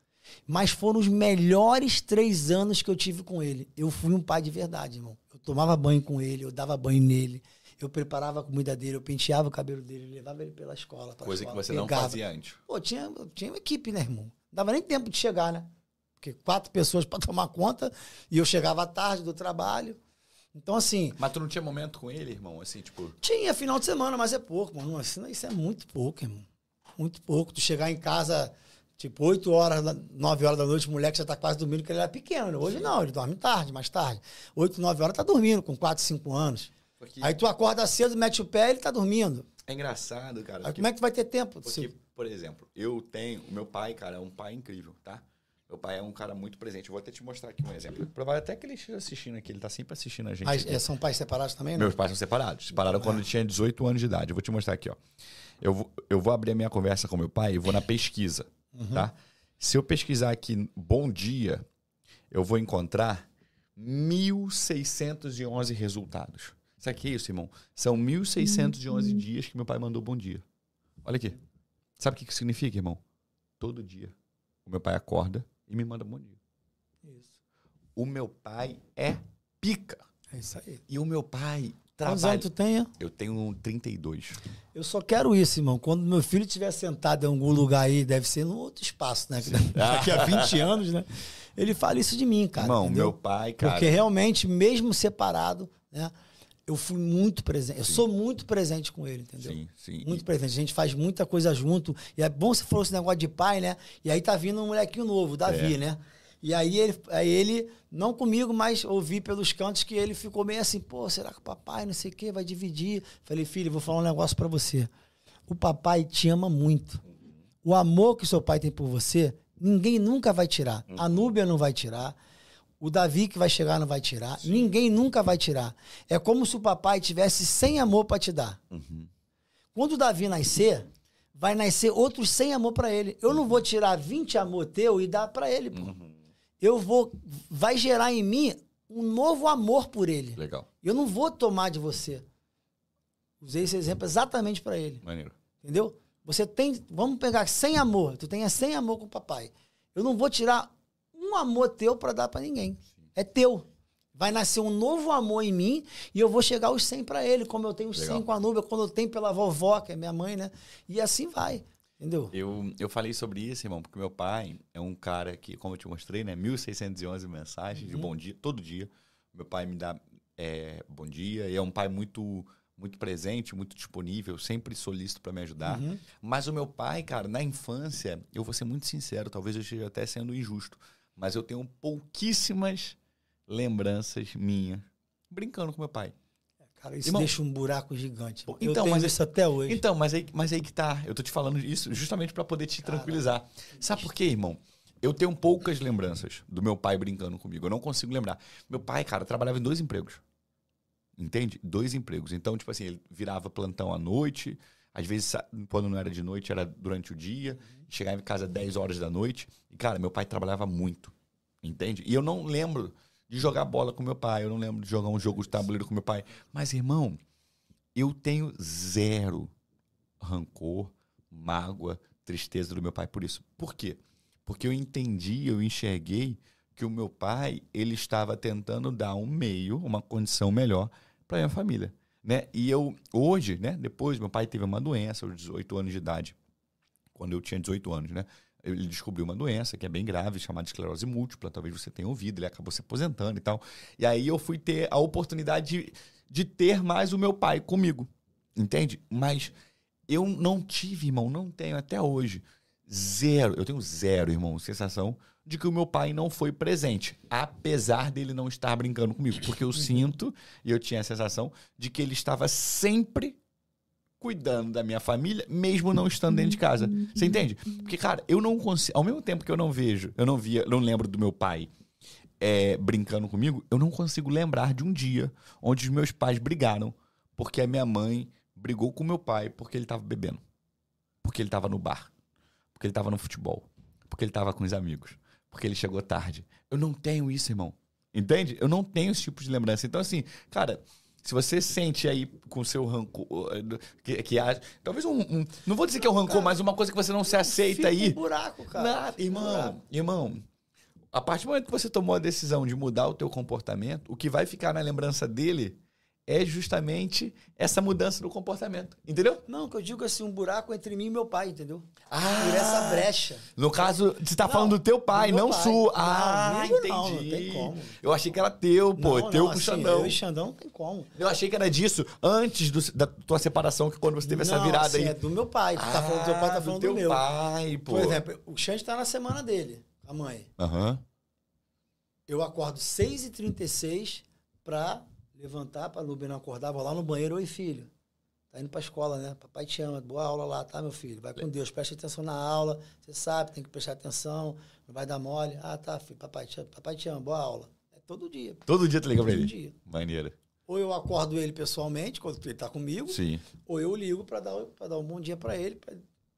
Mas foram os melhores três anos que eu tive com ele. Eu fui um pai de verdade, irmão. Eu tomava banho com ele, eu dava banho nele, eu preparava a comida dele, eu penteava o cabelo dele, levava ele pela escola. Coisa escola, que você pegava. não fazia antes. Pô, tinha, tinha uma equipe, né, irmão? Não dava nem tempo de chegar, né? Porque quatro pessoas para tomar conta e eu chegava à tarde do trabalho. Então, assim. Mas tu não tinha momento com ele, irmão? Assim, tipo. Tinha final de semana, mas é pouco, mano. Isso é muito pouco, irmão. Muito pouco. Tu chegar em casa, tipo, 8 horas, 9 horas da noite, o moleque já tá quase dormindo, porque ele era pequeno. Hoje não, ele dorme tarde, mais tarde. 8, 9 horas tá dormindo, com 4, 5 anos. Porque... Aí tu acorda cedo, mete o pé e ele tá dormindo. É engraçado, cara. Aí como é que tu vai ter tempo? Porque, se... por exemplo, eu tenho. O meu pai, cara, é um pai incrível, tá? Meu pai é um cara muito presente. Eu vou até te mostrar aqui um exemplo. Provável até que ele esteja assistindo aqui. Ele está sempre assistindo a gente. Mas é, são pais separados também, né? Meus pais são separados. Separaram quando ele tinha 18 anos de idade. Eu vou te mostrar aqui, ó. Eu vou, eu vou abrir a minha conversa com meu pai e vou na pesquisa, uhum. tá? Se eu pesquisar aqui bom dia, eu vou encontrar 1.611 resultados. Sabe o que é isso, irmão? São 1.611 uhum. dias que meu pai mandou bom dia. Olha aqui. Sabe o que, que significa, irmão? Todo dia. O meu pai acorda e me manda bom dia. Isso. O meu pai é pica. É isso aí. E o meu pai trabalha. Quantos anos tu tenha? Eu tenho 32. Eu só quero isso, irmão. Quando meu filho estiver sentado em algum lugar aí, deve ser num outro espaço, né? Daqui a 20 anos, né? Ele fala isso de mim, cara. Irmão, meu pai, cara. Porque realmente, mesmo separado, né? Eu fui muito presente. Eu sou muito presente com ele, entendeu? Sim, sim. Muito presente. A gente faz muita coisa junto. E é bom você falou esse negócio de pai, né? E aí tá vindo um molequinho novo, Davi, é. né? E aí ele, aí ele, não comigo, mas ouvi pelos cantos que ele ficou meio assim, pô, será que o papai não sei o quê vai dividir? Falei, filho, vou falar um negócio para você. O papai te ama muito. O amor que seu pai tem por você, ninguém nunca vai tirar. A uhum. Núbia não vai tirar. O Davi que vai chegar não vai tirar. Sim. Ninguém nunca vai tirar. É como se o papai tivesse sem amor para te dar. Uhum. Quando o Davi nascer, vai nascer outros sem amor para ele. Eu não vou tirar 20 amor teu e dar para ele, pô. Uhum. Eu vou vai gerar em mim um novo amor por ele. Legal. Eu não vou tomar de você. Usei esse exemplo exatamente para ele. Maneiro. Entendeu? Você tem, vamos pegar sem amor. Tu tenha sem amor com o papai. Eu não vou tirar um amor teu para dar para ninguém. É teu. Vai nascer um novo amor em mim e eu vou chegar os 100 para ele, como eu tenho os Legal. 100 com a Nubia, quando eu tenho pela vovó, que é minha mãe, né? E assim vai. Entendeu? Eu, eu falei sobre isso, irmão, porque meu pai é um cara que, como eu te mostrei, né? 1.611 mensagens uhum. de bom dia, todo dia. Meu pai me dá é, bom dia e é um pai muito muito presente, muito disponível, sempre solícito para me ajudar. Uhum. Mas o meu pai, cara, na infância, eu vou ser muito sincero, talvez eu esteja até sendo injusto mas eu tenho pouquíssimas lembranças minhas brincando com meu pai. É, cara, isso Irmão, deixa um buraco gigante. Então, eu tenho mas isso até hoje. Então, mas aí, mas aí que tá. Eu tô te falando isso justamente para poder te cara, tranquilizar. Sabe por quê, irmão? Eu tenho poucas lembranças do meu pai brincando comigo. Eu não consigo lembrar. Meu pai, cara, trabalhava em dois empregos. Entende? Dois empregos. Então, tipo assim, ele virava plantão à noite. Às vezes, quando não era de noite, era durante o dia. Uhum. Chegava em casa 10 horas da noite. E, cara, meu pai trabalhava muito. Entende? E eu não lembro de jogar bola com meu pai. Eu não lembro de jogar um jogo de tabuleiro com meu pai. Mas, irmão, eu tenho zero rancor, mágoa, tristeza do meu pai por isso. Por quê? Porque eu entendi, eu enxerguei que o meu pai ele estava tentando dar um meio, uma condição melhor para minha família, né? E eu hoje, né? Depois meu pai teve uma doença aos 18 anos de idade quando eu tinha 18 anos, né? Ele descobriu uma doença que é bem grave, chamada esclerose múltipla, talvez você tenha ouvido, ele acabou se aposentando e tal. E aí eu fui ter a oportunidade de, de ter mais o meu pai comigo, entende? Mas eu não tive, irmão, não tenho até hoje zero, eu tenho zero, irmão, sensação de que o meu pai não foi presente, apesar dele não estar brincando comigo, porque eu sinto e eu tinha a sensação de que ele estava sempre cuidando da minha família, mesmo não estando dentro de casa. Você entende? Porque, cara, eu não consigo. Ao mesmo tempo que eu não vejo, eu não via, não lembro do meu pai é, brincando comigo, eu não consigo lembrar de um dia onde os meus pais brigaram porque a minha mãe brigou com meu pai porque ele estava bebendo, porque ele estava no bar, porque ele estava no futebol, porque ele estava com os amigos porque ele chegou tarde. Eu não tenho isso, irmão. Entende? Eu não tenho esse tipo de lembrança. Então, assim, cara, se você sente aí com o seu rancor. Que, que há, talvez um, um, Não vou dizer que é um rancor, cara, mas uma coisa que você não se aceita aí. Um buraco, cara. irmão, buraco. irmão. A partir do momento que você tomou a decisão de mudar o teu comportamento, o que vai ficar na lembrança dele é justamente essa mudança do comportamento. Entendeu? Não, que eu digo assim, um buraco entre mim e meu pai, entendeu? Ah, Por essa brecha. No caso, você tá não, falando do teu pai, do não sua. Ah, entendi. Não, não tem como. Eu achei que era teu, pô, não, teu não, com o assim, Xandão. Eu e Xandão não tem como. Eu achei que era disso antes do, da tua separação, que quando você teve essa virada assim, aí. é do meu pai. Tu ah, tá falando do teu pai, tá falando do, teu do meu. pai, pô. Por exemplo, o Xande tá na semana dele, a mãe. Aham. Uhum. Eu acordo 6h36 pra levantar para Lube não acordar, vou lá no banheiro, oi filho. Tá indo pra escola, né? Papai te ama, boa aula lá, tá, meu filho? Vai com Deus, preste atenção na aula, você sabe, tem que prestar atenção, não vai dar mole. Ah, tá, filho, papai te, papai te ama, boa aula. É todo dia. Todo dia tu liga pra ele? Todo dia. Maneira. Ou eu acordo ele pessoalmente, quando ele tá comigo, Sim. ou eu ligo para dar, pra dar um bom dia para ele, pra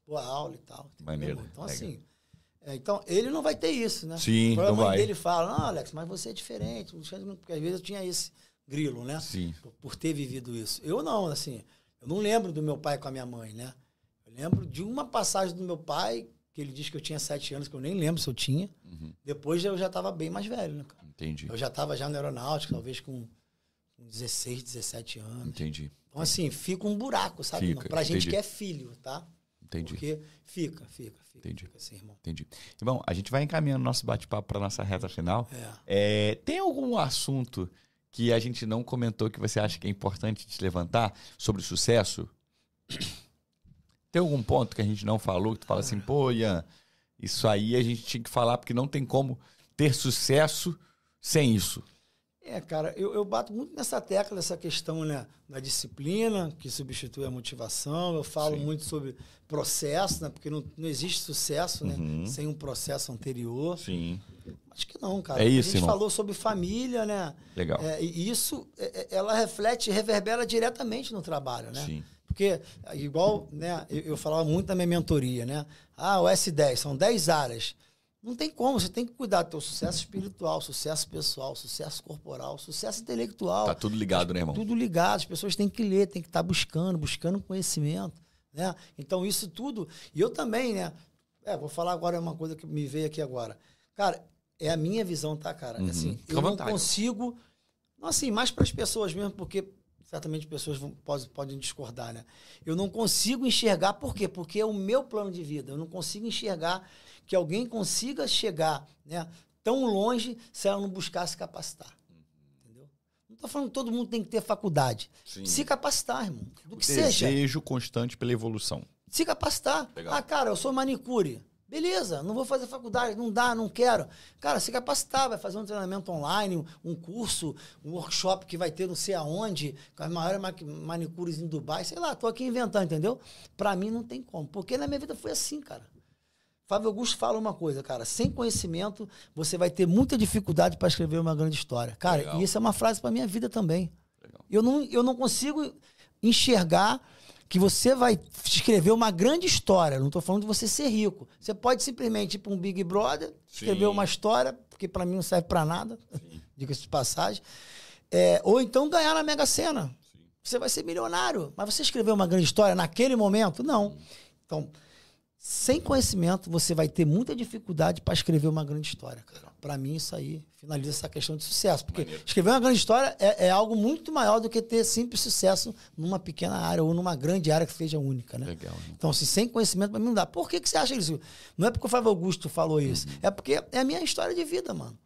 boa aula e tal. Maneiro. Então, assim, é, então, ele não vai ter isso, né? Sim, a mãe vai. dele fala, não, Alex, mas você é diferente. Porque às vezes eu tinha esse grilo, né? Sim. Por, por, ter vivido isso. Eu não, assim, eu não lembro do meu pai com a minha mãe, né? Eu lembro de uma passagem do meu pai, que ele disse que eu tinha sete anos, que eu nem lembro se eu tinha. Uhum. Depois eu já estava bem mais velho, né, cara? Entendi. Eu já estava já na aeronáutica, talvez com 16, 17 anos. Entendi. Então, assim, fica um buraco, sabe? Fica, pra entendi. gente que é filho, tá? Entendi. Porque fica, fica, fica. Entendi. Fica assim, irmão. Entendi. Bom, a gente vai encaminhando nosso bate-papo para nossa reta final. É. É, tem algum assunto que a gente não comentou que você acha que é importante te levantar sobre sucesso? Tem algum ponto que a gente não falou que tu fala assim, pô, Ian, isso aí a gente tinha que falar porque não tem como ter sucesso sem isso? É, cara, eu, eu bato muito nessa tecla, dessa questão né, da disciplina, que substitui a motivação. Eu falo Sim. muito sobre processo, né? Porque não, não existe sucesso né, Uhum. sem um processo anterior. Sim. Acho que não, cara. É isso, A gente irmão. falou sobre família, né? Legal. É, e isso, é, é, ela reflete, reverbera diretamente no trabalho, né? Sim. Porque, igual, né, eu, eu falava muito na minha mentoria, né? Ah, o S10, são 10 áreas. Não tem como, você tem que cuidar do teu sucesso espiritual, sucesso pessoal, sucesso corporal, sucesso intelectual. Tá tudo ligado, né, irmão? Tudo ligado, as pessoas têm que ler, têm que estar buscando, buscando conhecimento, né? Então isso tudo, e eu também, né? É, vou falar agora uma coisa que me veio aqui agora. Cara, é a minha visão, tá, cara? Uhum. Assim, Fica eu não vontade. consigo, não, assim, mais para as pessoas mesmo, porque certamente pessoas vão, podem, podem discordar, né? Eu não consigo enxergar, por quê? Porque é o meu plano de vida. Eu não consigo enxergar que alguém consiga chegar né, tão longe se ela não buscar se capacitar. Entendeu? Não estou falando que todo mundo tem que ter faculdade. Sim. Se capacitar, irmão. Do que Desejo seja. constante pela evolução. Se capacitar. Legal. Ah, cara, eu sou manicure. Beleza, não vou fazer faculdade, não dá, não quero. Cara, se capacitar, vai fazer um treinamento online, um- curso, um workshop que vai ter não sei aonde, com as maiores ma- manicures em Dubai, sei lá, tô aqui inventando, entendeu? Pra mim não tem como, porque na minha vida foi assim, cara. Fábio Augusto fala uma coisa, cara, sem conhecimento você vai ter muita dificuldade para escrever uma grande história. Cara, Legal. e isso é uma frase para minha vida também. Legal. Eu não, eu não consigo enxergar que você vai escrever uma grande história. Não estou falando de você ser rico. Você pode simplesmente ir para um Big Brother, escrever Sim. uma história, porque para mim não serve para nada, diga-se de passagem. É, ou então ganhar na Mega Sena. Você vai ser milionário. Mas você escreveu uma grande história naquele momento? Não. Então, sem conhecimento, você vai ter muita dificuldade para escrever uma grande história. Para mim, isso aí finaliza essa questão de sucesso. Porque Maneiro. escrever uma grande história é, é algo muito maior do que ter simples sucesso numa pequena área ou numa grande área que seja única. Né? Legal. Então, assim, sem conhecimento, para mim não dá. Por que, que você acha isso? Não é porque o Fábio Augusto falou isso. É porque é a minha história de vida, mano.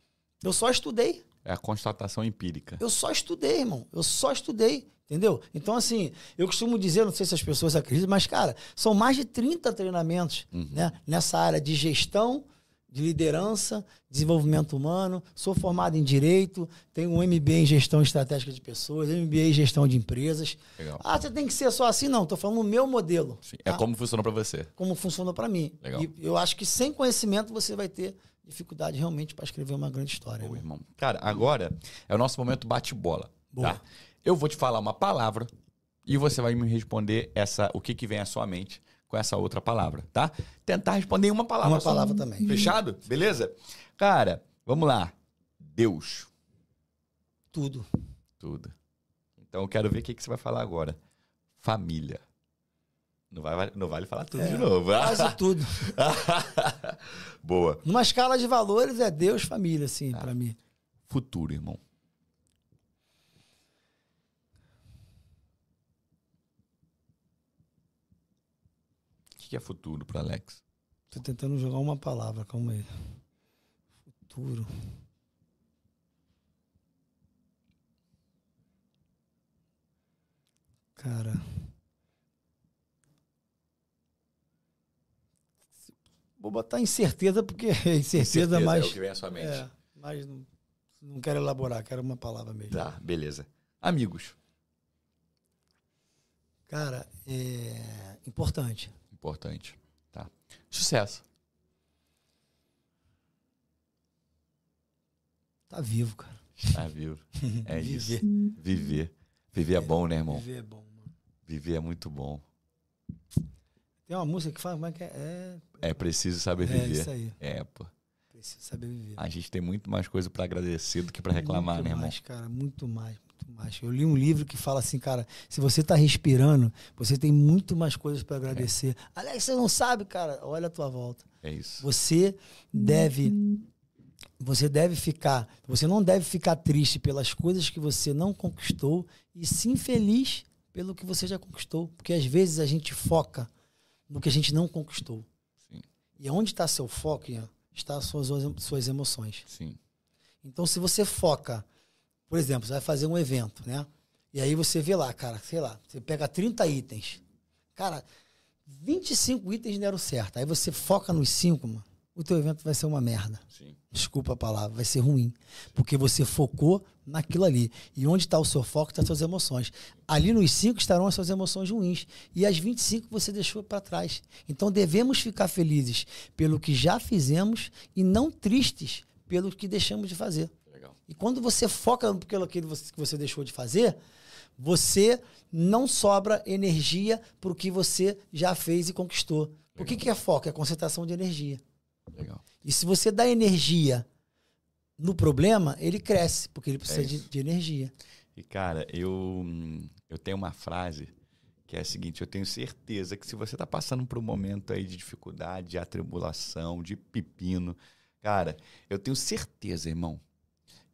Eu só estudei. É a constatação empírica. Eu só estudei, irmão. Eu só estudei. Entendeu? Então, assim, eu costumo dizer, não sei se as pessoas acreditam, mas, cara, são mais de 30 treinamentos Uhum. né, nessa área de gestão, de liderança, desenvolvimento humano. Sou formado em Direito, tenho um MBA em Gestão Estratégica de Pessoas, MBA em Gestão de Empresas. Legal. Ah, você tem que ser só assim? Não, tô falando o meu modelo. Sim. É tá? como funcionou pra você. como funcionou para mim. Legal. E eu acho que sem conhecimento você vai ter dificuldade realmente para escrever uma grande história. Boa, né? irmão. Cara, agora é o nosso momento bate-bola. Tá? Eu vou te falar uma palavra e você vai me responder essa, o que, que vem à sua mente com essa outra palavra, tá? Tentar responder em uma palavra. Uma só. palavra também. Fechado? Beleza? Cara, vamos lá. Deus. Tudo. Tudo. Então eu quero ver o que, que você vai falar agora. Família. Não, vai, não vale falar tudo É, de novo. Quase tudo. Boa. Numa escala de valores é Deus, família, assim, Tá. para mim. Futuro, irmão. O que que é futuro para Alex? Tô tentando jogar uma palavra, calma aí. Futuro. Cara. Vou botar incerteza, porque incerteza, é mais. o que vem à sua mente. É, mas não, não quero elaborar, quero uma palavra mesmo. Tá, beleza. Amigos. Cara, é importante. Importante. Tá. Sucesso. Tá vivo, cara. Tá vivo. É isso. Viver. Viver. Viver é bom, né, irmão? Viver é bom, mano. Viver é muito bom. Tem uma música que fala, como é que é? É, É preciso saber é viver. isso aí. É, pô. Precisa saber viver. A gente tem muito mais coisa pra agradecer do que pra reclamar, muito né, irmão? mais, cara, muito mais, muito mais. Eu li um livro que fala assim, cara, se você tá respirando, você tem muito mais coisas para agradecer. Alex, você não sabe, cara, olha a tua volta. É isso. Você deve você deve ficar, você não deve ficar triste pelas coisas que você não conquistou e sim feliz pelo que você já conquistou, porque às vezes a gente foca no que a gente não conquistou. Sim. E onde está seu foco, Ian, está as suas, suas emoções. Sim. Então, se você foca, por exemplo, você vai fazer um evento, né? E aí você vê lá, cara, sei lá, você pega 30 itens. Cara, 25 itens deram certo. Aí você foca nos 5, mano. O teu evento vai ser uma merda. Sim. Desculpa a palavra, vai ser ruim. Porque você focou naquilo ali. E onde está o seu foco, estão as suas emoções. Ali nos 5 estarão as suas emoções ruins. E as 25 você deixou para trás. Então devemos ficar felizes pelo que já fizemos e não tristes pelo que deixamos de fazer. Legal. E quando você foca naquilo que você, que você deixou de fazer, você não sobra energia para o que você já fez e conquistou. O que, que é foco? É concentração de energia. Legal. E se você dá energia no problema, ele cresce, porque ele precisa É de, de energia. E, cara, eu, eu tenho uma frase que é a seguinte: eu tenho certeza que se você está passando por um momento aí de dificuldade, de atribulação, de pepino, cara, eu tenho certeza, irmão,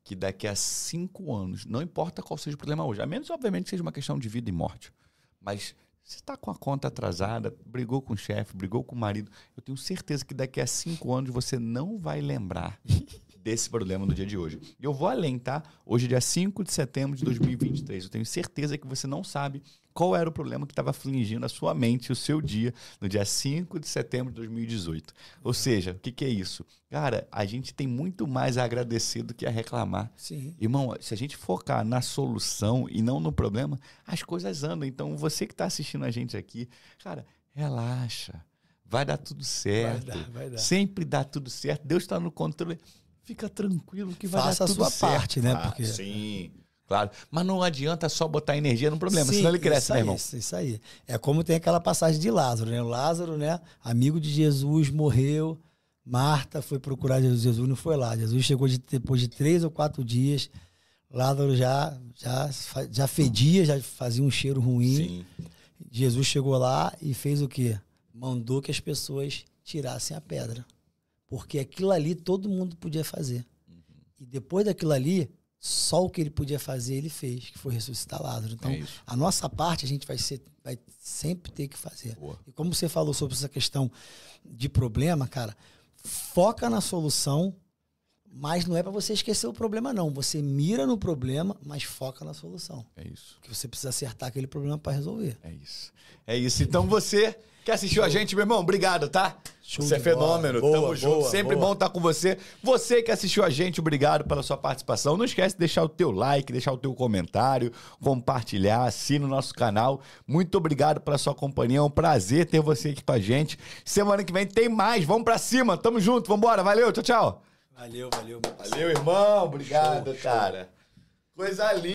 que daqui a cinco anos, não importa qual seja o problema hoje, a menos, obviamente, que seja uma questão de vida e morte, mas você está com a conta atrasada, brigou com o chefe, brigou com o marido, eu tenho certeza que daqui a cinco anos você não vai lembrar desse problema no dia de hoje. E eu vou além, tá? Hoje é dia 5 de setembro de 2023. Eu tenho certeza que você não sabe qual era o problema que estava afligindo a sua mente, o seu dia, no dia 5 de setembro de 2018. Ou seja, o que, que é isso? Cara, a gente tem muito mais a agradecer do que a reclamar. Sim. Irmão, se a gente focar na solução e não no problema, as coisas andam. Então, você que está assistindo a gente aqui, cara, relaxa. Vai dar tudo certo. dar, vai dar. Sempre dá tudo certo. Deus está no controle. Fica tranquilo que vai Faça a dar tudo sua certo. parte, né? Ah, Porque- Sim, claro. Mas não adianta só botar energia no problema, Sim, senão ele cresce, né, irmão? Isso, isso aí. É como tem aquela passagem de Lázaro, né? O Lázaro, né? Amigo de Jesus, morreu. Marta foi procurar Jesus, Jesus não foi lá. Jesus chegou de- depois de três ou quatro dias. Lázaro já, já, já fedia, já fazia um cheiro ruim. Sim. Jesus chegou lá e fez o quê? Mandou que as pessoas tirassem a pedra. Porque aquilo ali todo mundo podia fazer. E depois daquilo ali, só o que ele podia fazer, ele fez, que foi ressuscitar Lázaro. Então, É a nossa parte a gente vai, ser, vai sempre ter que fazer. Boa. E como você falou sobre essa questão de problema, cara, foca na solução, Mas não é para você esquecer o problema, não. Você mira no problema, mas foca na solução. É isso. Porque você precisa acertar aquele problema para resolver. É isso. É isso. Então você que assistiu Show. a gente, meu irmão, obrigado, tá? Show você é fenômeno. Boa, Tamo boa, junto. Boa, Sempre bom estar com você. Você que assistiu a gente, obrigado pela sua participação. Não esquece de deixar o teu like, deixar o teu comentário, compartilhar, assina o nosso canal. Muito obrigado pela sua companhia. É um prazer ter você aqui com a gente. Semana que vem tem mais. Vamos para cima. Tamo junto. Vambora. Valeu. Tchau, tchau. Valeu, valeu. Valeu, irmão. Obrigado, show, cara. Show. Coisa linda.